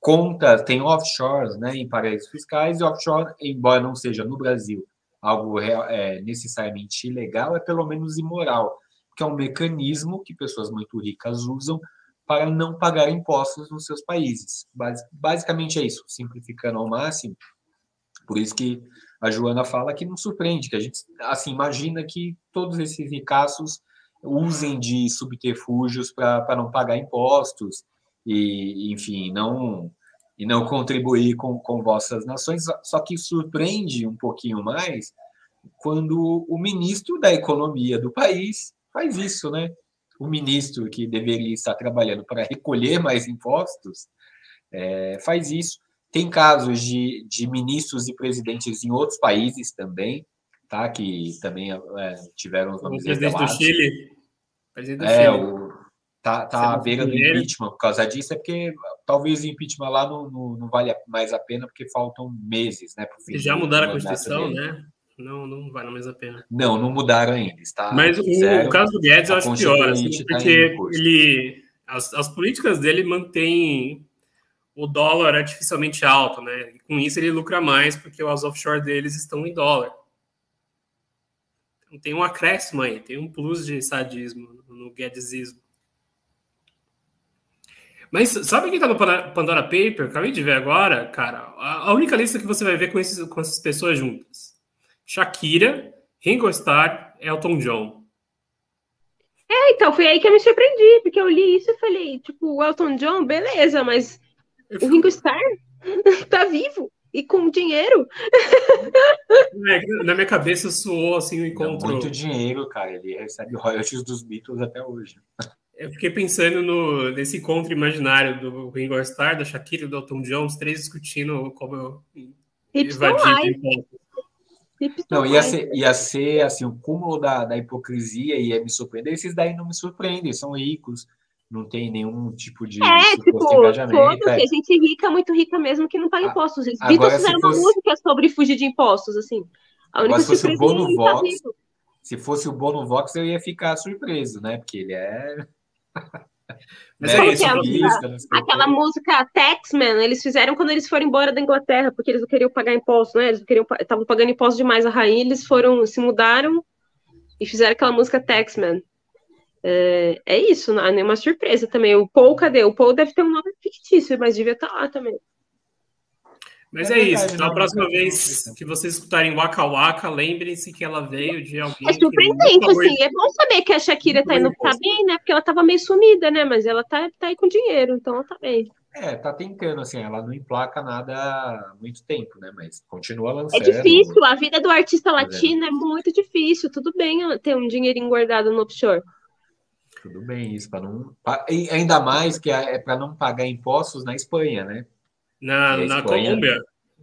contas, têm offshores, né, em paraísos fiscais, e offshore, embora não seja no Brasil algo é, necessariamente ilegal, é pelo menos imoral, que é um mecanismo que pessoas muito ricas usam para não pagar impostos nos seus países. Basicamente é isso, simplificando ao máximo. Por isso que a Joana fala que não surpreende, que a gente assim imagina que todos esses ricaços usem de subterfúgios para não pagar impostos e, enfim, não e não contribuir com, com vossas nações. Só que surpreende um pouquinho mais quando o ministro da economia do país faz isso, né? O ministro que deveria estar trabalhando para recolher mais impostos é, faz isso. Tem casos de, de ministros e presidentes em outros países também, tá? Que também é, tiveram os nomes o presidente do Chile. Presidente do é, Chile. O, tá, tá à beira do impeachment por causa disso, é porque talvez o impeachment lá não, não, não vale mais a pena, porque faltam meses, né? Já mudaram a Constituição, né? Não, não vale mais a pena. Não, não mudaram ainda. Está Mas o, o, caso do Guedes eu acho pior, assim, tá porque ele, as, as políticas dele mantêm o dólar artificialmente alto, né? E com isso ele lucra mais porque as offshore deles estão em dólar. Então tem um acréscimo aí, tem um plus de sadismo no Guedesismo. Mas sabe quem tá no Pandora Paper? Acabei de ver agora, cara. A única lista que você vai ver com, esses, com essas pessoas juntas: Shakira, Ringo Starr, Elton John. É, então, foi aí que eu me surpreendi, porque eu li isso e falei, tipo, o Elton John, beleza, mas o Ringo Starr tá vivo e com dinheiro. É, na minha cabeça soou assim o encontro. muito dinheiro, cara. Ele recebe royalties dos Beatles até hoje. Eu fiquei pensando no, nesse encontro imaginário do Ringo Starr, da Shakira e do Elton John, os três discutindo como invadir Não, ia ser, ia ser assim, o cúmulo da, da hipocrisia e ia me surpreender. Esses daí não me surpreendem, são ricos, não tem nenhum tipo de é, tipo, engajamento. É. gente rica, muito rica mesmo, que não paga impostos. Os Beatles fizeram fosse... uma música sobre fugir de impostos, assim. A única agora, se fosse o Bono é Vox, se fosse o Bono Vox, eu ia ficar surpreso, né? Porque ele é Mas é, é isso, aquela, aquela música Taxman, eles fizeram quando eles foram embora da Inglaterra, porque eles não queriam pagar imposto, né? Eles queriam estavam pagando imposto demais a rainha, eles foram, se mudaram e fizeram aquela música Taxman. É, é isso, não é nenhuma surpresa também. O Paul, cadê? O Paul deve ter um nome fictício, mas devia estar lá também. Mas é, é isso. Então, a próxima vez que vocês escutarem Waka Waka, lembrem-se que ela veio de alguém. É surpreendente, assim. É bom saber que a Shakira tá indo tá bem, né? Porque ela tava meio sumida, né? Mas ela tá, tá aí com dinheiro, então ela tá bem. É, tá tentando, assim, ela não emplaca nada há muito tempo, né? Mas continua lançando. É difícil, a vida do artista latino é muito difícil. Tudo bem ter um dinheirinho guardado no offshore. Tudo bem, isso, para não. Ainda mais que é para não pagar impostos na Espanha, né? Na, na Colômbia.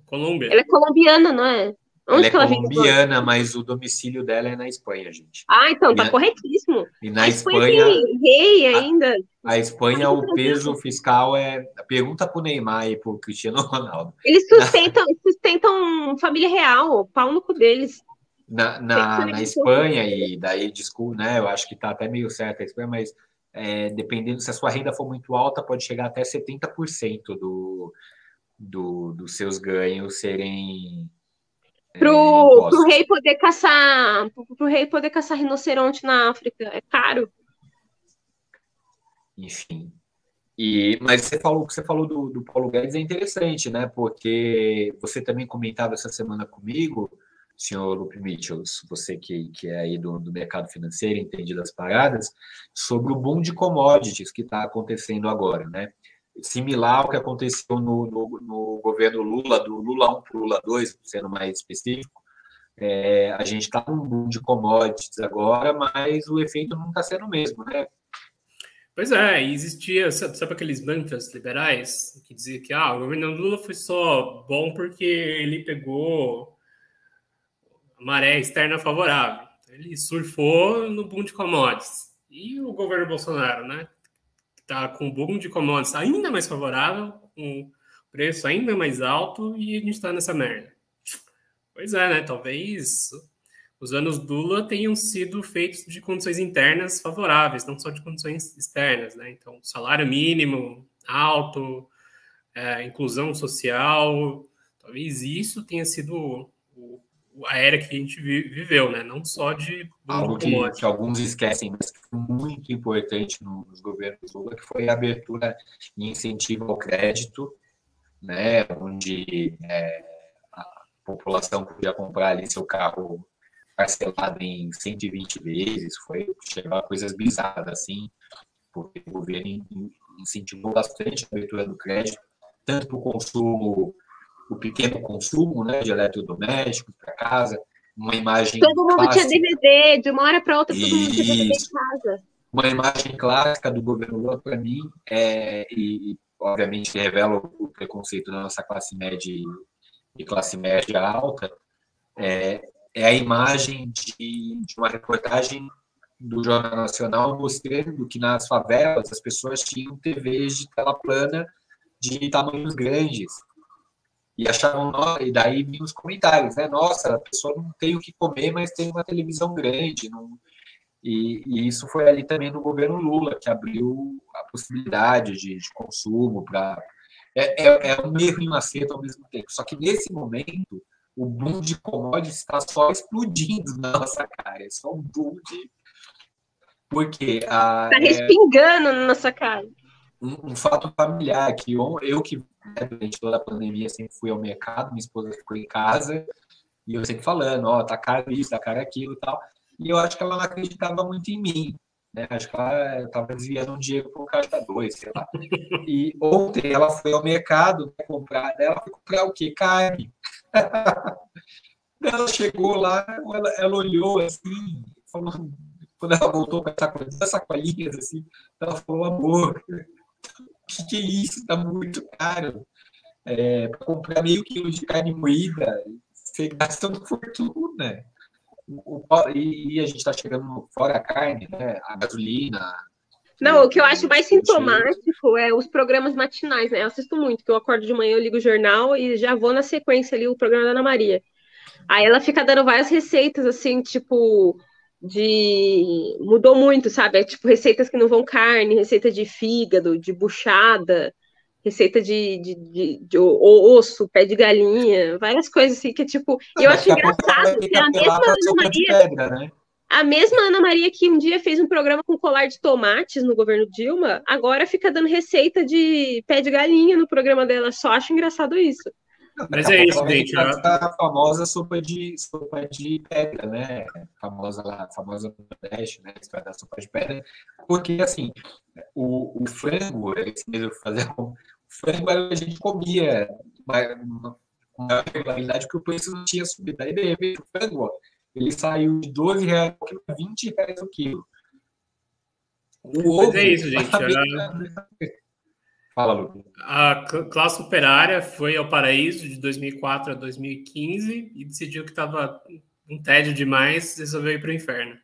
Colômbia. Ela é colombiana, não é? Onde ela é ela colombiana, mas o domicílio dela é na Espanha, gente. Ah, então, tá corretíssimo. E na a Espanha. Espanha rei ainda. A, a Espanha, o peso fiscal é. Pergunta pro Neymar e pro Cristiano Ronaldo. Eles sustentam, sustentam família real, o pau no cu deles. Na, na, na Espanha, e daí, desculpa, né? Eu acho que tá até meio certo a Espanha, mas é, dependendo se a sua renda for muito alta, pode chegar até 70% do, do, dos seus ganhos serem é, pro, pro rei poder caçar pro, rei poder caçar rinoceronte na África. É caro. Enfim. E mas você falou que você falou do, do Paulo Guedes é interessante né? Porque você também comentava essa semana comigo senhor Lupe Mitchell, você que, que é aí do, do mercado financeiro, entende das paradas, sobre o boom de commodities que está acontecendo agora, né? Similar ao que aconteceu no, no, no governo Lula, do Lula 1 para o Lula 2, sendo mais específico. É, a gente está num boom de commodities agora, mas o efeito não está sendo o mesmo, né? Pois é, existia, sabe, sabe, aqueles mantras liberais que dizia que ah, o governo Lula foi só bom porque ele pegou a maré externa favorável. Ele surfou no boom de commodities. E o governo Bolsonaro, né? Está com o boom de commodities ainda mais favorável, com preço ainda mais alto, e a gente está nessa merda. Pois é, né? Talvez os anos Lula tenham sido feitos de condições internas favoráveis, não só de condições externas, né? Então, salário mínimo alto, é, inclusão social, talvez isso tenha sido o, a era que a gente viveu, né? Não só de algo que, que, alguns esquecem, mas que foi muito importante nos governos Lula, que foi a abertura e incentivo ao crédito, né? Onde é, a população podia comprar ali seu carro parcelado em 120 vezes, foi chegou a coisas bizarras assim, porque o governo incentivou bastante a abertura do crédito, tanto para o consumo, o pequeno consumo né, de eletrodomésticos para casa, uma imagem. Todo mundo clássica. tinha DVD, de uma hora para outra, todo mundo tinha DVD em casa. Uma imagem clássica do governo Lula, para mim, é, e, obviamente revela o preconceito da nossa classe média e classe média alta, é, é a imagem de, de uma reportagem do Jornal Nacional mostrando que nas favelas as pessoas tinham TVs de tela plana de tamanhos grandes. E achavam, e daí vinham os comentários, né? Nossa, a pessoa não tem o que comer, mas tem uma televisão grande. Não... E, e isso foi ali também no governo Lula, que abriu a possibilidade de, de consumo para. É, é, é um erro e um acerto ao mesmo tempo. Só que nesse momento, o boom de commodities está só explodindo na nossa cara. É só um boom de. Porque. Está respingando é... na nossa cara. Um, um, fato familiar que eu, eu que durante toda a pandemia sempre fui ao mercado, minha esposa ficou em casa e eu sempre falando, ó, oh, tá caro isso, tá caro aquilo e tal. E eu acho que ela não acreditava muito em mim. Né? Acho que ela estava desviando um dinheiro o caixa dois, sei lá. E ontem ela foi ao mercado né, comprar, ela foi comprar o quê? Carne. ela chegou lá, ela, ela olhou assim, falou, quando ela voltou com essa sacolinhas assim, ela falou, amor, que, que é isso? Tá muito caro. É, para comprar meio quilo de carne moída, você gasta uma fortuna. O, o, e, e, a gente está chegando fora a carne, né? A gasolina. Não, o que eu acho mais sintomático é os programas matinais, né? Eu assisto muito, que eu acordo de manhã, eu ligo o jornal e já vou na sequência ali o programa da Ana Maria. Aí ela fica dando várias receitas, assim, tipo, de. Mudou muito, sabe? É tipo receitas que não vão carne, receita de fígado, de buchada, receita de, de, de, de, osso, pé de galinha, várias coisas assim que, tipo, eu acho engraçado que a mesma Ana Maria. Pedra, né? A mesma Ana Maria que um dia fez um programa com colar de tomates no governo Dilma, agora fica dando receita de pé de galinha no programa dela. Só acho engraçado isso. Mas é isso, gente. A famosa sopa de, sopa de pedra, né? A famosa lá, famosa no Nordeste, né? A da sopa de pedra. Porque, assim, o, o frango, eles mesmo fazer o frango a gente comia com uma regularidade que o preço não tinha subido. Aí, de repente, o frango, ó, ele saiu de 12 reais quilo 20 reais o quilo. O ovo, Mas é isso, gente. Fala, Lu. A classe operária foi ao paraíso de 2004 a 2015 e decidiu que estava um tédio demais, resolveu ir para o inferno.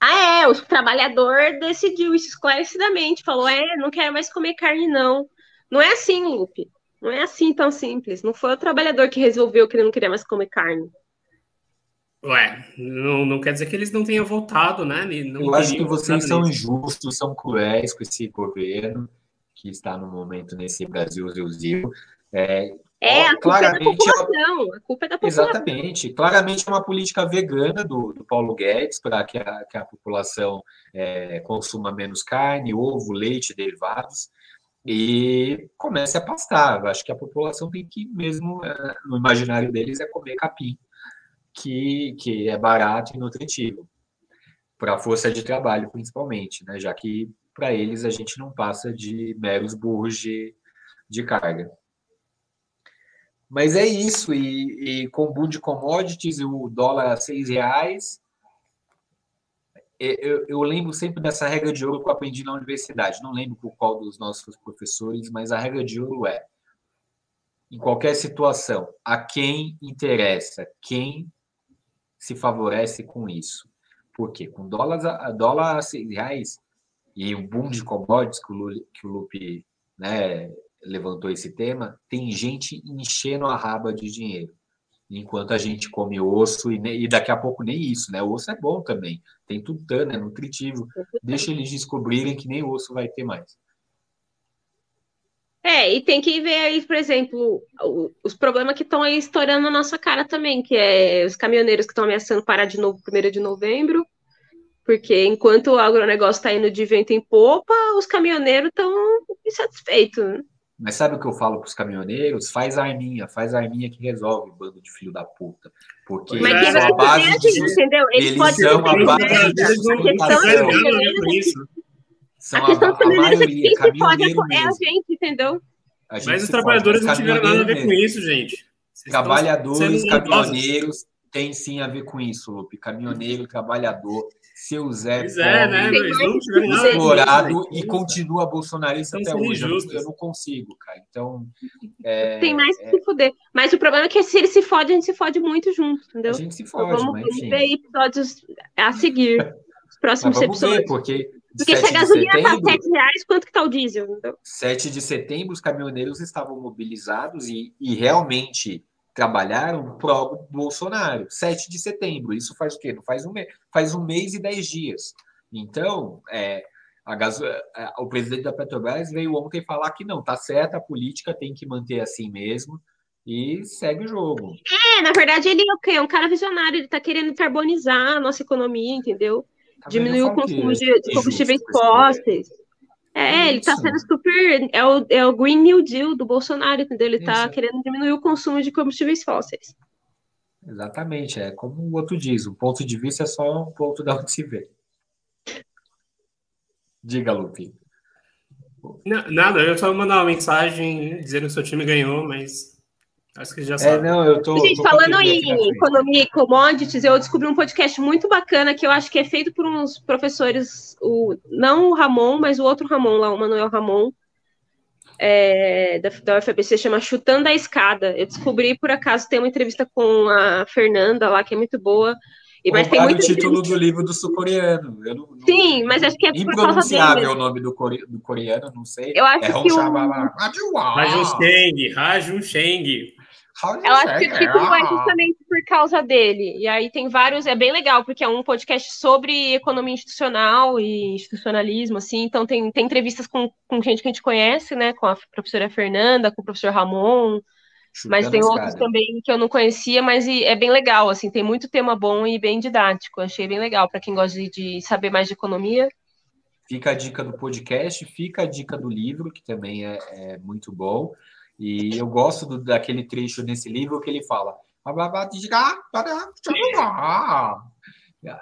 Ah, é, o trabalhador decidiu isso esclarecidamente, falou, é, não quero mais comer carne, não. Não é assim, Lupe. Não é assim tão simples. Não foi o trabalhador que resolveu que ele não queria mais comer carne. Ué, não, não quer dizer que eles não tenham voltado, né? Não Eu acho que vocês são injustos, são cruéis com esse governo que está no momento nesse Brasil Zil é, é, a culpa é da população. A culpa é da população. Exatamente. Claramente é uma política vegana do, do Paulo Guedes para que a, que a população é, consuma menos carne, ovo, leite, derivados e comece a pastar. Acho que a população tem que mesmo, é, no imaginário deles, é comer capim que, que é barato e nutritivo, para a força de trabalho, principalmente, né? já que para eles a gente não passa de meros burros de, de carga. Mas é isso, e, e com o boom de commodities, o dólar a seis reais, eu, eu, lembro sempre dessa regra de ouro que eu aprendi na universidade. Não lembro por qual dos nossos professores, mas a regra de ouro é: em qualquer situação, a quem interessa, quem se favorece com isso. Por quê? Com dólares a, dólar a seis reais e o boom de commodities que o, que o Lupe né, levantou esse tema, tem gente enchendo a raba de dinheiro enquanto a gente come osso e, e, daqui a pouco nem isso, né? O osso é bom também, tem tutano, é nutritivo. Deixa eles descobrirem que nem osso vai ter mais. É, e tem que ver aí, por exemplo, os problemas que estão aí estourando na nossa cara também, que é os caminhoneiros que estão ameaçando parar de novo primeiro de novembro, porque enquanto o agronegócio está indo de vento em popa, os caminhoneiros estão insatisfeitos. Né? Mas sabe o que eu falo para os caminhoneiros? Faz a arminha, faz a arminha que resolve, bando de filho da puta. Porque Mas eles são a base de gente, entendeu? Eles, eles são a base de sustentação. São a questão a, a maioria, quem se pode é a gente, entendeu? A gente Mas os trabalhadores não tiveram nada a ver mesmo. com isso, gente. Vocês Trabalhadores, caminhoneiros, tem sim a ver com isso, Lupe. Caminhoneiro, trabalhador, seu Zé pois é, né? explorado e continua bolsonarista até hoje. Eu, eu, não consigo, cara. Então. É, Tem mais que é... se fuder. Mas o problema é que se ele se fode, a gente se fode muito junto, entendeu? A gente se fode, então, vamos, mas, ver episódios a seguir. Os próximos vamos episódios. Ver, porque. Porque se a gasolina está 7 reais, quanto que tá o diesel? Então? 7 de setembro, os caminhoneiros estavam mobilizados e, e realmente trabalharam pro Bolsonaro. 7 de setembro, isso faz o quê? Não faz um mês, faz um mês e dez dias. Então, é, a gaso... É, o presidente da Petrobras veio ontem falar que não, tá certo, a política tem que manter assim mesmo e segue o jogo. É, na verdade, ele é o quê? É um cara visionário, ele tá querendo carbonizar a nossa economia, entendeu? Tá Diminuir o consumo de, de combustíveis fósseis. É, ele está sendo super. É o, é o Green New Deal do Bolsonaro, entendeu? Ele está querendo diminuir o consumo de combustíveis fósseis. Exatamente, é como o outro diz: o ponto de vista é só um ponto da onde se vê. Diga, Lupi. Nada, eu só mandar uma mensagem dizendo que o seu time ganhou, mas Acho que já é, sabe. É, não, eu tô, Gente, tô falando em economia e commodities, eu descobri um podcast muito bacana que eu acho que é feito por uns professores, o, não o Ramon, mas o outro Ramon lá, o Manuel Ramon, é, da, da UFABC, chama Chutando a Escada. Eu descobri, por acaso, tem uma entrevista com a Fernanda lá, que é muito boa. E, mas tem muito o título gente... do livro do sul-coreano. Sim, mas acho que é impronunciável o nome do, core... do coreano, não sei. Eu acho é que o... Rajun Sheng, Rajun Sheng. Eu acho que o título é justamente por causa dele. E aí tem vários, é bem legal, porque é um podcast sobre economia institucional e institucionalismo, assim. Então tem, tem entrevistas com, com gente que a gente conhece, né? Com a professora Fernanda, com o professor Ramon. Chutando mas tem outros também que eu não conhecia, mas é bem legal, assim, tem muito tema bom e bem didático. Achei bem legal para quem gosta de, de saber mais de economia. Fica a dica do podcast, fica a dica do livro, que também é, é muito bom. E eu gosto do, daquele trecho nesse livro que ele fala.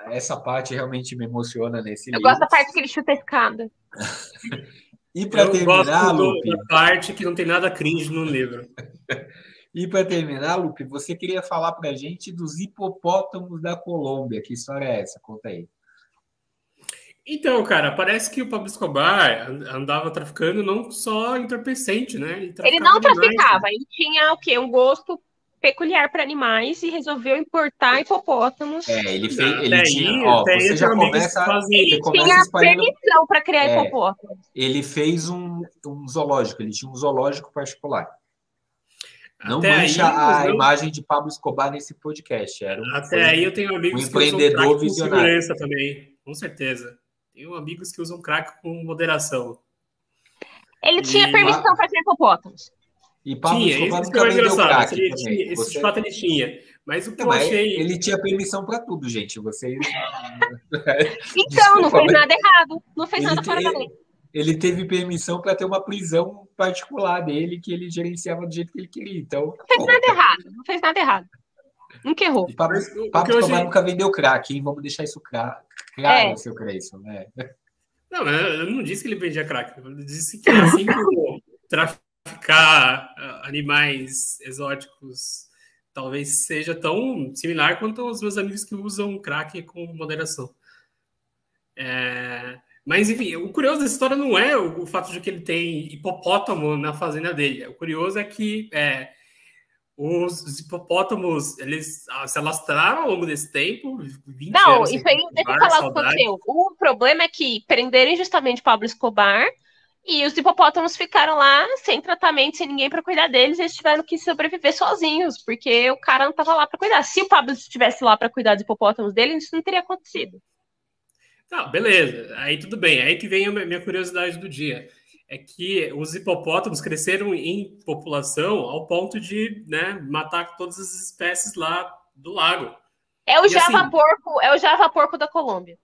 Essa parte realmente me emociona nesse eu livro. Eu gosto da parte que ele chuta a escada. e para terminar, Lupe. A parte que não tem nada cringe no livro. e para terminar, Lupe, você queria falar para a gente dos hipopótamos da Colômbia. Que história é essa? Conta aí. Então, cara, parece que o Pablo Escobar andava traficando não só entorpecente, né? Ele, ele não traficava, ele tinha o quê? Um gosto peculiar para animais e resolveu importar hipopótamos. É, ele fez, ele aí, tinha, ó, você já começa, ele tinha permissão para criar é, hipopótamos. Ele fez um, um zoológico, ele tinha um zoológico particular. Não Até mancha aí, a eu... imagem de Pablo Escobar nesse podcast. Era um, Até aí eu tenho amigos um empreendedor que visionário. também, com certeza. Tenho amigos que usam crack com moderação. Ele tinha e... permissão para ter hipopótamos. E Pablo tinha, Escobar nunca vendeu crack ele tinha, Esse Você... fato ele tinha. Mas o que não, eu achei... Ele tinha permissão para tudo, gente. Vocês... então, não fez nada errado. Não fez ele nada fora da lei. Ele teve permissão para ter uma prisão particular dele que ele gerenciava do jeito que ele queria. Então, não fez nada errado. Não fez nada errado. Nunca errou. E Pablo, Pablo achei... nunca vendeu crack, hein? Vamos deixar isso claro, é. seu Creyson, né? Não, eu não disse que ele vendia crack. Eu disse que assim como traficar ah, animais exóticos talvez seja tão similar quanto os meus amigos que usam crack com moderação. É, mas, enfim, o curioso dessa história não é o, o, fato de que ele tem hipopótamo na fazenda dele. O curioso é que é, os hipopótamos, eles se alastraram ao longo desse tempo. não, isso aí, deixa eu falar o que aconteceu. O problema é que prenderam injustamente Pablo Escobar e os hipopótamos ficaram lá sem tratamento, sem ninguém para cuidar deles, e eles tiveram que sobreviver sozinhos, porque o cara não estava lá para cuidar. Se o Pablo estivesse lá para cuidar dos hipopótamos dele, isso não teria acontecido. Não, beleza. Aí tudo bem. Aí que vem a minha curiosidade do dia. É que os hipopótamos cresceram em população ao ponto de né, matar todas as espécies lá do lago. É o e, Java assim, porco, é o Java porco da Colômbia.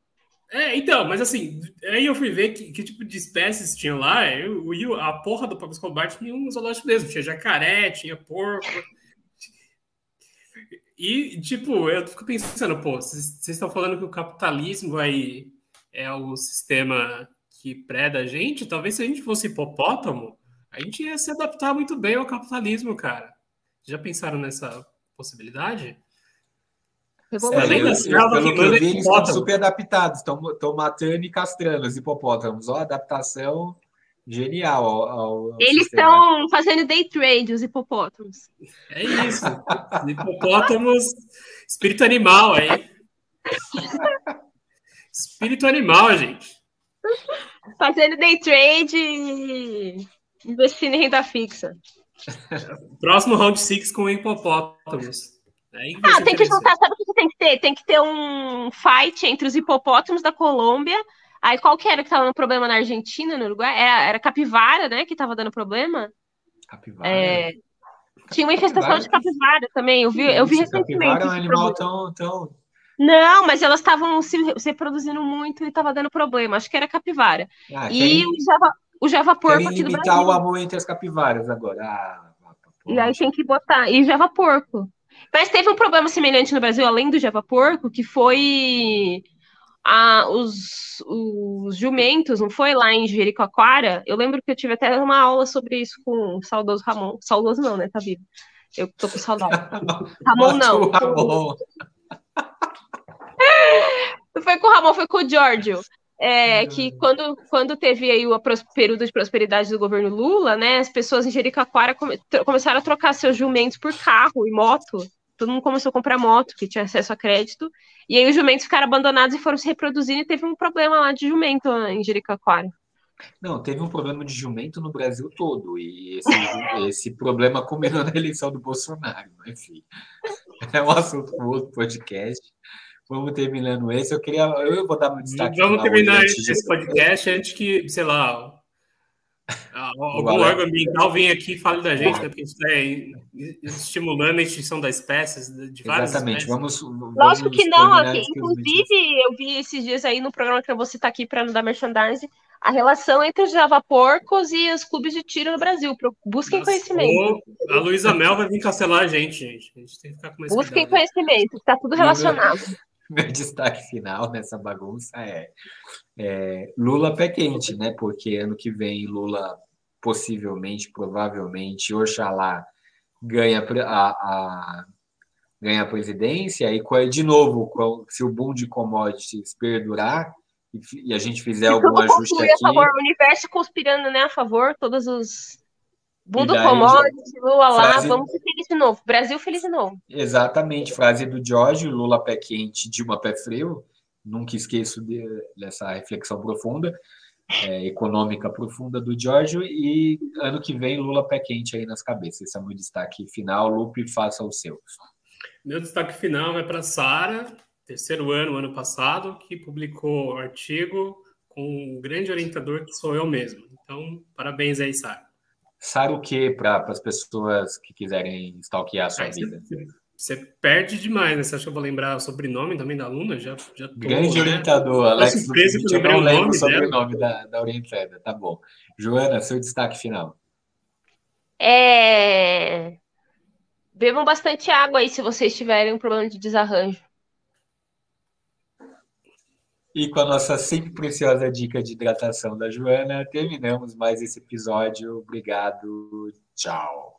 É, então, mas assim, aí eu fui ver que, que tipo de espécies tinham lá. Eu, a porra do Pablo Escobar tinha um zoológico mesmo. Tinha jacaré, tinha porco. E, tipo, eu fico pensando, pô, vocês estão falando que o capitalismo aí é o sistema que preda a gente, talvez se a gente fosse hipopótamo, a gente ia se adaptar muito bem ao capitalismo, cara. Já pensaram nessa possibilidade? Além da selva, pelo que eu vi, eles estão super adaptados, estão, estão matando e castrando os hipopótamos. Ó, adaptação genial ao, ao Eles estão fazendo day trade, os hipopótamos. É isso. hipopótamos, espírito animal aí. Espírito animal, gente. Fazendo day trade e investindo em renda fixa. Próximo round six com hipopótamos. ah, tem que juntar, sabe o que tem que ter? Tem que ter um fight entre os hipopótamos da Colômbia. Aí qual que era que tava dando problema na Argentina, no Uruguai? Era, era capivara, né, que tava dando problema? Capivara? É, tinha uma infestação capivara, de capivara também. Eu vi, eu vi recentemente. Capivara é um animal tão, tão não, mas elas estavam se, se reproduzindo muito e estava dando problema. Acho que era capivara. Ah, e o Java, o Java porco aqui do Brasil. o amor entre as capivaras agora. Ah, e aí tem que botar. E Java porco. Mas teve um problema semelhante no Brasil, além do Java porco, que foi a, os, os jumentos, não foi lá em Jericoacoara? Eu lembro que eu tive até uma aula sobre isso com o saudoso Ramon. Saudoso não, né? Tá vivo. Eu tô com saudade. Ramon não. Ramon. Não foi com o Ramon, foi com o Giorgio. É, que quando, quando teve aí o período de prosperidade do governo Lula, né, as pessoas em Jericoacoara come, começaram a trocar seus jumentos por carro e moto. Todo mundo começou a comprar moto, que tinha acesso a crédito. E aí os jumentos ficaram abandonados e foram se reproduzindo e teve um problema lá de jumento em Jericoacoara. Não, teve um problema de jumento no Brasil todo. E esse, esse problema combinou na eleição do Bolsonaro. Enfim, é um assunto para outro podcast. Vamos terminando esse. Eu queria. Eu vou dar um destaque. Vamos terminar esse podcast antes que, sei lá, algum órgão ambiental venha aqui e fale da gente, né? Porque isso está estimulando a extinção das espécies, de várias Exatamente. Espécies. Vamos, vamos. Lógico que não, aqui. Inclusive, eu vi esses dias aí no programa que eu vou citar aqui para não dar merchandising a relação entre os lava-porcos e os clubes de tiro no Brasil. Busquem Nossa, conhecimento. A Luísa Mel vai vir cancelar a gente, gente. A gente tem que ficar com Busquem cuidado. conhecimento, está tudo relacionado. meu destaque final nessa bagunça é, é, Lula pé quente, né? Porque ano que vem Lula possivelmente, provavelmente, Oxalá ganha a, a, ganha a presidência e de novo, se o boom de commodities perdurar e, a gente fizer algum ajuste aqui... A favor, o universo conspirando né, a favor, todos os Budo Commodities, Lula lá, frase... vamos ser felizes de novo. Brasil feliz de novo. Exatamente, frase do Jorge, Lula pé quente, Dilma pé frio. Nunca esqueço de, dessa reflexão profunda, é, econômica profunda do Jorge. E ano que vem, Lula pé quente aí nas cabeças. Esse é o meu destaque final. Lupe, faça o seu. Meu destaque final é para Sara, terceiro ano, ano passado, que publicou um artigo com um grande orientador que sou eu mesmo. Então, parabéns aí, Sara. Sara o que para as pessoas que quiserem stalkear a sua vida? Você, perde demais, né? Você acha que eu vou lembrar o sobrenome também da aluna? Já, já tô, Grande né? orientador, Alex. Eu não lembro o sobrenome da, da orientada, tá bom. Joana, seu destaque final. É... Bebam bastante água aí se vocês tiverem um problema de desarranjo. E com a nossa sempre preciosa dica de hidratação da Joana, terminamos mais esse episódio. Obrigado. Tchau.